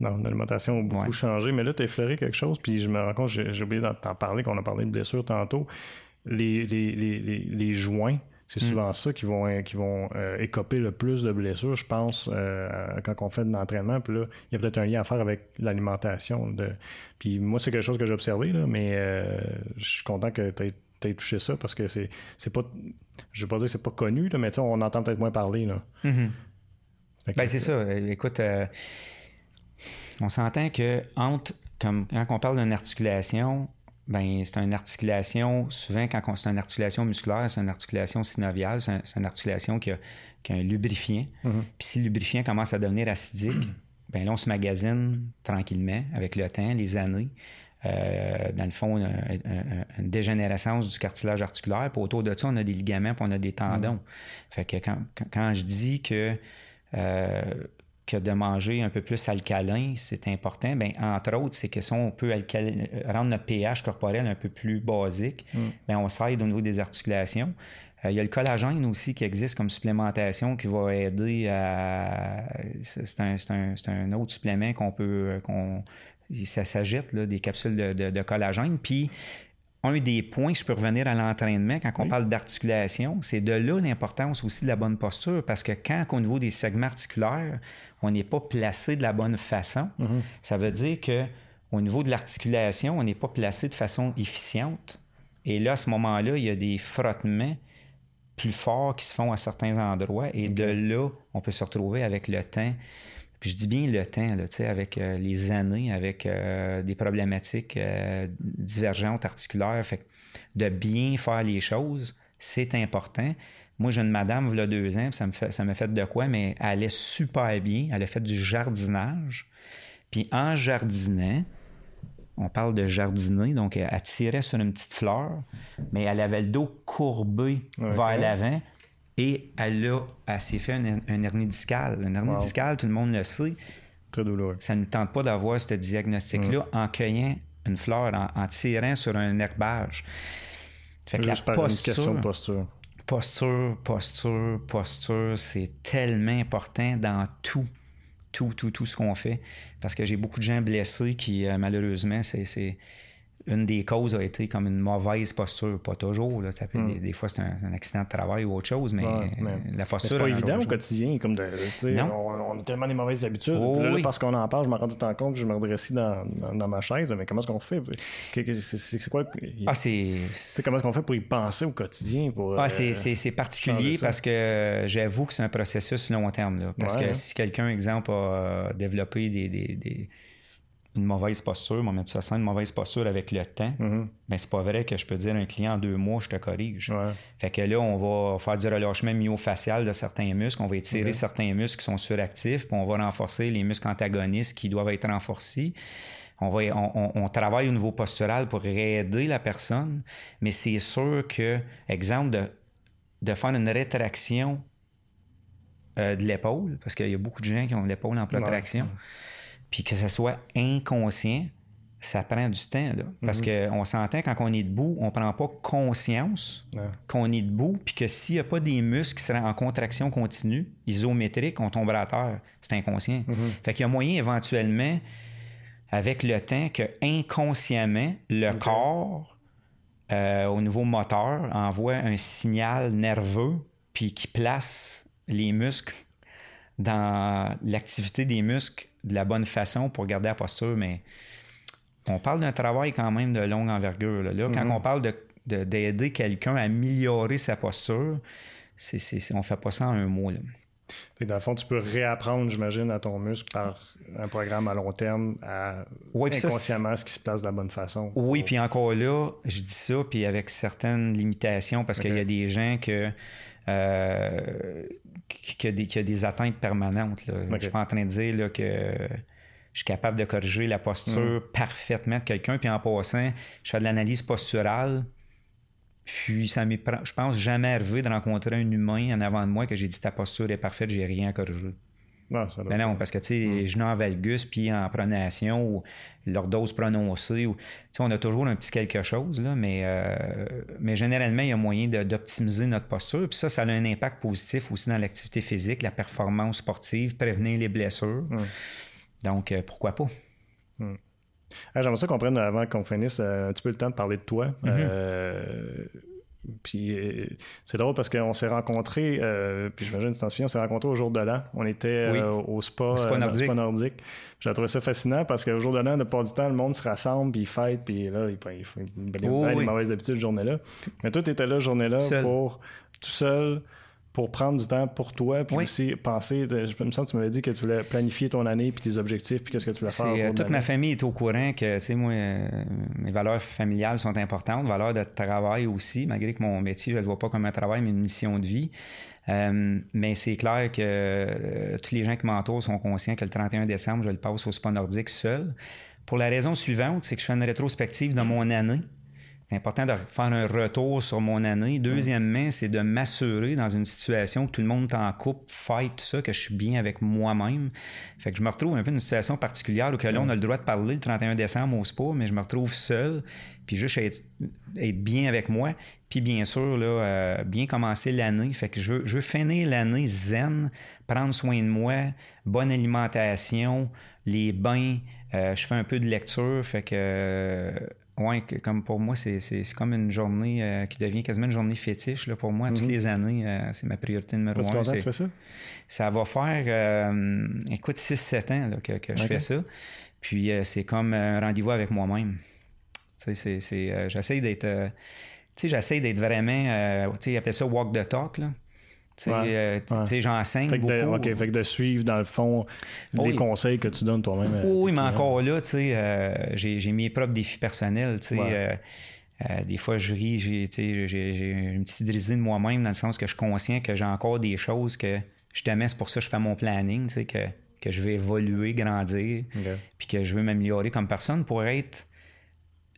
Non, l'alimentation a beaucoup changé, mais là, tu as effleuré quelque chose, puis je me rends compte, j'ai, oublié d'en parler, qu'on a parlé de blessures tantôt. Les, les, les, les joints, c'est mm. souvent ça qui vont, qui vont euh, écoper le plus de blessures, je pense, euh, quand on fait de l'entraînement. Puis là, il y a peut-être un lien à faire avec l'alimentation. De... Puis moi, c'est quelque chose que j'ai observé, là, mais euh, je suis content que tu aies, touché ça parce que c'est, c'est pas. Je vais pas dire que c'est pas connu, là, mais on entend peut-être moins parler. Là. Mm-hmm. Ben, c'est ça. Écoute, on s'entend que entre, comme quand on parle d'une articulation, ben c'est une articulation, souvent quand c'est une articulation musculaire, c'est une articulation synoviale, c'est une articulation qui a, un lubrifiant. Mm-hmm. Puis si le lubrifiant commence à devenir acidique, ben là, on se magasine tranquillement avec le temps, les années. Euh, dans le fond, une, dégénérescence du cartilage articulaire. Puis autour de ça, on a des ligaments, puis on a des tendons. Fait que quand, je dis que euh, que de manger un peu plus alcalin, c'est important. Bien, entre autres, c'est que si on peut rendre notre pH corporel un peu plus basique, mm. bien, on s'aide au niveau des articulations. Euh, il y a le collagène aussi qui existe comme supplémentation qui va aider à. C'est un, autre supplément qu'on peut. qu'on ça s'agite, des capsules de, de collagène. Puis un des points, je peux revenir à l'entraînement, quand on parle d'articulation, c'est de là l'importance aussi de la bonne posture, parce que quand au niveau des segments articulaires, on n'est pas placé de la bonne façon, mhm. ça veut dire que au niveau de l'articulation, on n'est pas placé de façon efficiente. Et là, à ce moment-là, il y a des frottements plus forts qui se font à certains endroits, et de là, on peut se retrouver avec le temps puis je dis bien le temps, là, avec euh, les années, avec euh, des problématiques euh, divergentes articulaires. Fait de bien faire les choses, c'est important. Moi, j'ai une madame, il y a deux ans, ça me fait, ça m'a fait de quoi, mais elle allait super bien. Elle a fait du jardinage. Puis en jardinant, on parle de jardiner, donc elle tirait sur une petite fleur, mais elle avait le dos courbé vers l'avant et elle, a, s'est fait un, hernie discale. Une hernie discale, tout le monde le sait. Très douloureux. Ça ne tente pas d'avoir ce diagnostic-là en cueillant une fleur, en, tirant sur un herbage. Fait que la posture, question de posture. Posture, posture, posture, c'est tellement important dans tout tout, tout, tout ce qu'on fait. Parce que j'ai beaucoup de gens blessés qui, euh, malheureusement, c'est une des causes a été comme une mauvaise posture. Pas toujours. Là, ça hmm. des, fois, c'est un, accident de travail ou autre chose, mais, la posture. C'est pas évident au quotidien. Comme de, on, on, a tellement des mauvaises habitudes. Oh là, parce qu'on en parle, je me rends tout en compte, je me redresse dans, dans, ma chaise. Mais comment est-ce qu'on fait? C'est quoi ah, c'est... Comment est-ce qu'on fait pour y penser au quotidien pour, ah, c'est, euh, particulier parce que j'avoue que c'est un processus long terme. Là, parce que si quelqu'un, exemple, a développé des, des une mauvaise posture, on mettre ça sans une mauvaise posture avec le temps, mm c'est pas vrai que je peux dire à un client en deux mois, je te corrige. Fait que là, on va faire du relâchement myofacial de certains muscles, on va étirer certains muscles qui sont suractifs, puis on va renforcer les muscles antagonistes qui doivent être renforcés. On, va, on, travaille au niveau postural pour aider la personne, mais c'est sûr que, exemple de de faire une rétraction euh, de l'épaule, parce qu'il y a beaucoup de gens qui ont l'épaule en protraction, puis que ce soit inconscient, ça prend du temps. Là, parce mhm. qu'on s'entend quand on est debout, on prend pas conscience qu'on est debout, puis que s'il n'y a pas des muscles qui seraient en contraction continue, isométrique, on tombe à terre. C'est inconscient. Mhm. Fait qu'il y a moyen éventuellement, avec le temps, que inconsciemment, le corps, euh, au niveau moteur, envoie un signal nerveux, puis qui place les muscles dans l'activité des muscles de la bonne façon pour garder la posture, mais on parle d'un travail quand même de longue envergure. Là, quand mhm. on parle d'aider de, quelqu'un à améliorer sa posture, c'est, c'est, on fait pas ça en un mot. Là. dans le fond, tu peux réapprendre, j'imagine, à ton muscle par un programme à long terme à inconsciemment ce qui se place de la bonne façon. Oui, puis encore là, je dis ça, puis avec certaines limitations, parce qu'il y a des gens que euh, qui, a des, qui, a des, atteintes permanentes. Là. ne Je suis pas en train de dire là, que je suis capable de corriger la posture mm. parfaitement de quelqu'un. Puis en passant, je fais de l'analyse posturale. Puis ça m'est, je pense, jamais arrivé de rencontrer un humain en avant de moi que j'ai dit ta posture est parfaite, j'ai rien à corriger. Non, ça ben non, parce que, tu sais, mm. genoux en valgus, puis en pronation, ou dose prononcée, ou, on a toujours un petit quelque chose, là, mais, euh, mais généralement, il y a moyen d'optimiser notre posture. Puis ça, ça a un impact positif aussi dans l'activité physique, la performance sportive, prévenir les blessures. Mm. Donc, euh, pourquoi pas? Mm. J'aimerais ça qu'on prenne, avant qu'on finisse, euh, un petit peu le temps de parler de toi. Mm-hmm. Puis euh, c'est drôle parce qu'on s'est rencontrés, euh, puis j'imagine que tu t'en souviens, on s'est rencontrés au jour de l'an. On était euh, au spa, spa nordique. Spa nordique. J'ai trouvé ça fascinant parce qu'au jour de l'an, de pas du temps, le monde se rassemble, puis il fête, puis là, il, font des oh, mauvaises habitudes journée-là. Mais toi, tu étais là, journée-là, pour tout seul pour prendre du temps pour toi, puis aussi penser. Je me sens que tu m'avais dit que tu voulais planifier ton année, puis tes objectifs, puis qu'est-ce que tu voulais faire. Euh, toute ma famille est au courant que, tu sais, moi, euh, mes valeurs familiales sont importantes, valeurs de travail aussi, malgré que mon métier, je ne le vois pas comme un travail, mais une mission de vie. Euh, mais c'est clair que tous les gens qui m'entourent sont conscients que le 31 décembre, je le passe au spa nordique seul. Pour la raison suivante, c'est que je fais une rétrospective de mon année c'est important de faire un retour sur mon année. Deuxièmement, c'est de m'assurer dans une situation où tout le monde est en couple, fight, tout ça, que je suis bien avec moi-même. Fait que je me retrouve un peu dans une situation particulière où que là, on a le droit de parler le 31 décembre au spa, mais je me retrouve seul, puis juste être, bien avec moi. Puis bien sûr, là, euh, bien commencer l'année. Fait que je veux, je veux finir l'année zen, prendre soin de moi, bonne alimentation, les bains, euh, je fais un peu de lecture. Fait que oui, comme pour moi, c'est comme une journée euh, qui devient quasiment une journée fétiche. Là, pour moi, toutes mhm. les années, euh, c'est ma priorité numéro un. tu fais ça? Ça va faire, euh, écoute, 6-7 ans que, je fais ça. Puis c'est comme un rendez-vous avec moi-même. j'essaie d'être... tu sais, j'essaie d'être vraiment... tu sais, ils appellent ça « walk the talk », là. Tu sais, j'enseigne beaucoup. De, OK, fait que de suivre, dans le fond, les conseils que tu donnes toi-même. Euh, oui, mais encore là, tu sais, euh, j'ai mes propres défis personnels, tu sais. Euh, des fois, je ris, j'ai une petite de moi-même dans le sens que je suis conscient que j'ai encore des choses que je t'aime, c'est pour ça que je fais mon planning, tu sais, que, que je vais évoluer, grandir, puis que je veux m'améliorer comme personne pour être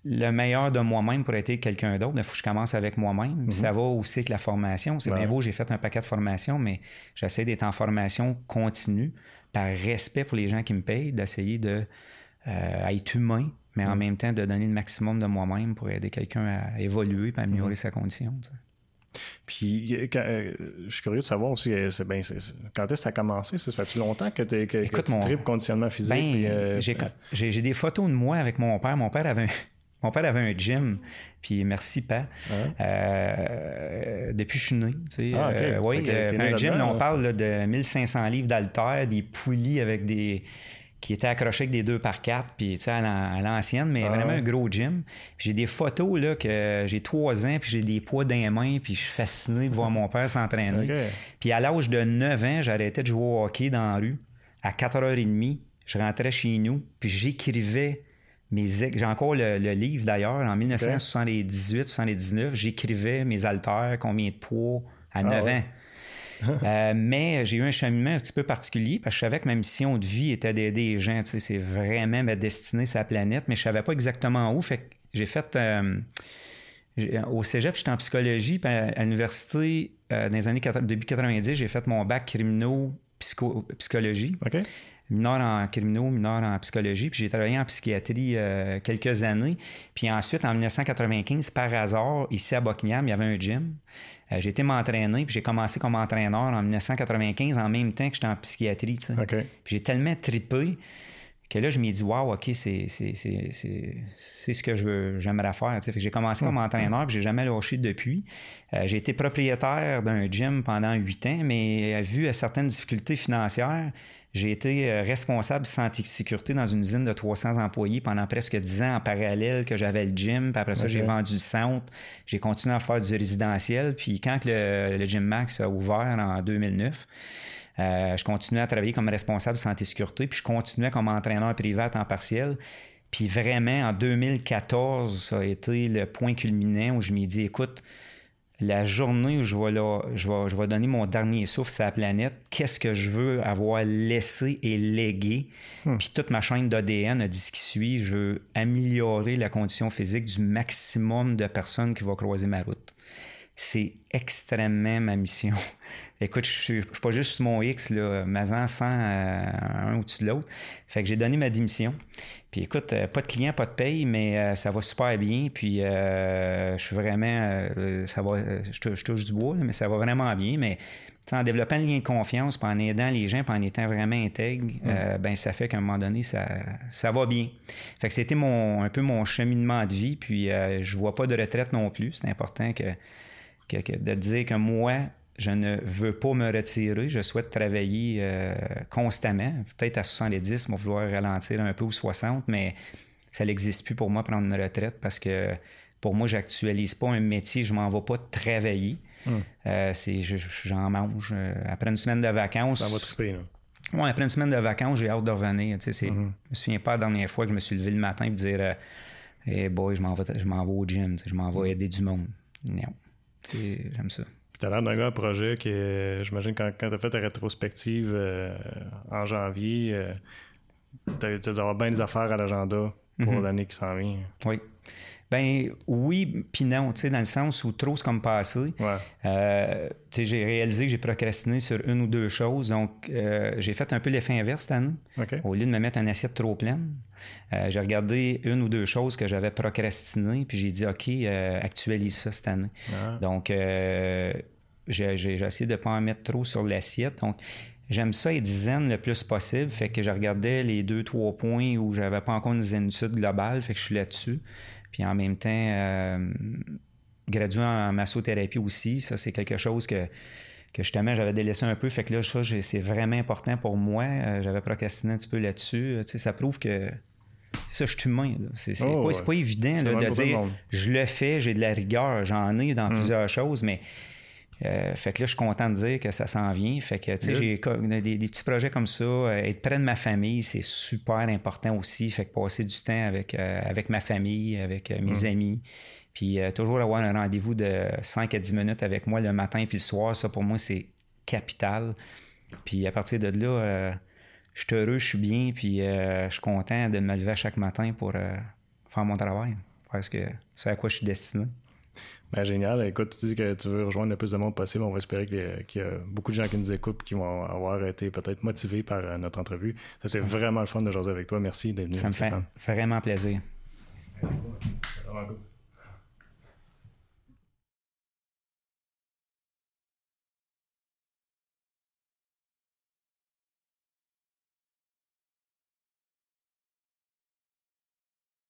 le meilleur de moi-même pour être quelqu'un d'autre, il faut que je commence avec moi-même. Mhm. Ça va aussi avec la formation. C'est bien beau, j'ai fait un paquet de formations, mais j'essaie d'être en formation continue, par respect pour les gens qui me payent, d'essayer de euh, être humain, mais en mhm. même temps de donner le maximum de moi-même pour aider quelqu'un à évoluer et à améliorer mhm. sa condition. Puis, euh, je suis curieux de savoir aussi, euh, ben, quand est-ce que ça a commencé? Ça, fait-tu longtemps que, que, Écoute, tu tripes conditionnement physique? Ben, j'ai des photos de moi avec mon père. Mon père avait un, mon père avait un gym, puis merci, pas. Euh, depuis que je suis né. Tu sais, ah, euh, oui, euh, un gym, on parle de 1500 livres d'haltère, des poulies avec des qui étaient accrochés avec des 2 par 4 puis tu sais, à l'ancienne, mais ah. vraiment un gros gym. J'ai des photos là que j'ai 3 ans, puis j'ai des poids dans les mains, puis je suis fasciné de voir mon père s'entraîner. Puis à l'âge de 9 ans, j'arrêtais de jouer au hockey dans la rue. À 4h30, je rentrais chez nous, puis j'écrivais j'ai encore le, livre d'ailleurs, en 1978-79, j'écrivais mes haltères, combien de poids à 9 ah ans. Euh, mais j'ai eu un cheminement un petit peu particulier parce que je savais que ma mission de vie était d'aider les gens. c'est vraiment ma destinée la planète, mais je savais pas exactement où. Fait j'ai fait euh, au cégep, j'étais en psychologie, puis à, l'université, dans les années début 90, j'ai fait mon bac criminaux psychologie. Mineur en criminaux, mineur en psychologie. Puis j'ai travaillé en psychiatrie euh, quelques années. Puis ensuite, en 1995, par hasard, ici à Buckingham, il y avait un gym. Euh, j'ai été m'entraîner, puis j'ai commencé comme entraîneur en 1995 en même temps que j'étais en psychiatrie. Puis j'ai tellement tripé que là, je m'ai dit, waouh, OK, c'est, ce que je veux, j'aimerais faire. j'ai commencé comme entraîneur, puis j'ai jamais lâché depuis. Euh, j'ai été propriétaire d'un gym pendant huit ans, mais vu certaines difficultés financières, j'ai été euh, responsable santé sécurité dans une usine de 300 employés pendant presque 10 ans en parallèle que j'avais le gym. Puis après ça, j'ai vendu le centre. J'ai continué à faire du résidentiel. Puis quand le, Gym Max a ouvert en 2009, euh, je continuais à travailler comme responsable santé sécurité. Puis je continuais comme entraîneur privé à temps partiel. Puis vraiment, en 2014, ça a été le point culminant où je m'ai dit, écoute, la journée où je vais, là, je vais, je vais donner mon dernier souffle à la planète, qu'est-ce que je veux avoir laissé et légué? Hmm. Puis toute ma chaîne d'ADN a dit ce qui suit. Je veux améliorer la condition physique du maximum de personnes qui vont croiser ma route. C'est extrêmement ma mission. Écoute, je suis, suis pas juste sur mon X, là, mais sans euh, un au-dessus de l'autre. Fait que j'ai donné ma démission. Puis écoute, euh, pas de client, pas de paye, mais euh, ça va super bien. Puis je suis vraiment, ça va, je, touche du bois, mais ça va vraiment bien. Mais en développant le lien de confiance, puis en aidant les gens, puis en étant vraiment intègre, ben ça fait qu'à un moment donné, ça, ça va bien. Fait que c'était mon, un peu mon cheminement de vie. Puis je vois pas de retraite non plus. C'est important que, que, de dire que moi, je ne veux pas me retirer. Je souhaite travailler euh, constamment. Peut-être à 70, on va vouloir ralentir un peu ou 60, mais ça n'existe plus pour moi prendre une retraite parce que pour moi, j'actualise pas un métier. Je m'en vais pas travailler. Hum. Euh, c'est, j'en mange. Euh, après une semaine de vacances. Ça va triper, là. Ouais, après une semaine de vacances, j'ai hâte de revenir. Tu sais, hum. Je me souviens pas la dernière fois que je me suis levé le matin et dire Hey boy, je m'en vais, je m'en vais au gym, je m'en vais aider du monde. Non. J'aime ça. Tu as l'air d'un gars à projet que j'imagine quand, quand tu as fait ta rétrospective euh, en janvier, euh, tu as, dû avoir bien des affaires à l'agenda pour mhm. l'année qui s'en vient. Oui. Ben oui, puis non, tu sais, dans le sens où trop c'est comme passé. Ouais. Euh, tu sais, j'ai réalisé que j'ai procrastiné sur une ou deux choses. Donc, euh, j'ai fait un peu l'effet inverse cette année. Au lieu de me mettre une assiette trop pleine, euh, j'ai regardé une ou deux choses que j'avais procrastinées, puis j'ai dit, OK, actualise ça cette année. Ah. Donc, j'ai essayé de ne pas en mettre trop sur l'assiette. Donc, J'aime ça être zen le plus possible. Fait que je regardais les deux, trois points où j'avais pas encore une zénitude globale. Fait que je suis là-dessus. Puis en même temps, euh, gradué en massothérapie aussi, ça c'est quelque chose que, que justement j'avais délaissé un peu. Fait que là, ça, c'est vraiment important pour moi. Euh, j'avais procrastiné un petit peu là-dessus. Tu sais, ça prouve que ça, je suis humain. C'est oh, pas, évident de dire je le fais, j'ai de la rigueur, j'en ai dans mm. plusieurs choses, mais euh, fait que là, je suis content de dire que ça s'en vient. Fait que, tu sais, j'ai des, des, petits projets comme ça. Euh, être près de ma famille, c'est super important aussi. Fait que passer du temps avec, euh, avec ma famille, avec mes mm. amis. Puis toujours avoir un rendez-vous de 5 à 10 minutes avec moi le matin puis le soir, ça pour moi, c'est capital. Puis à partir de là, je suis heureux, je suis bien, puis je suis content de me lever chaque matin pour faire mon travail. Parce que c'est à quoi je suis destiné. Ben, génial. Écoute, tu dis que tu veux rejoindre le plus de monde possible. On va espérer qu'il y, a beaucoup de gens qui nous écoutent qui vont avoir été peut-être motivés par euh, notre entrevue. Ça, c'est vraiment le fun de jaser avec toi. Merci d'être venu. Ça me fait vraiment plaisir. Merci.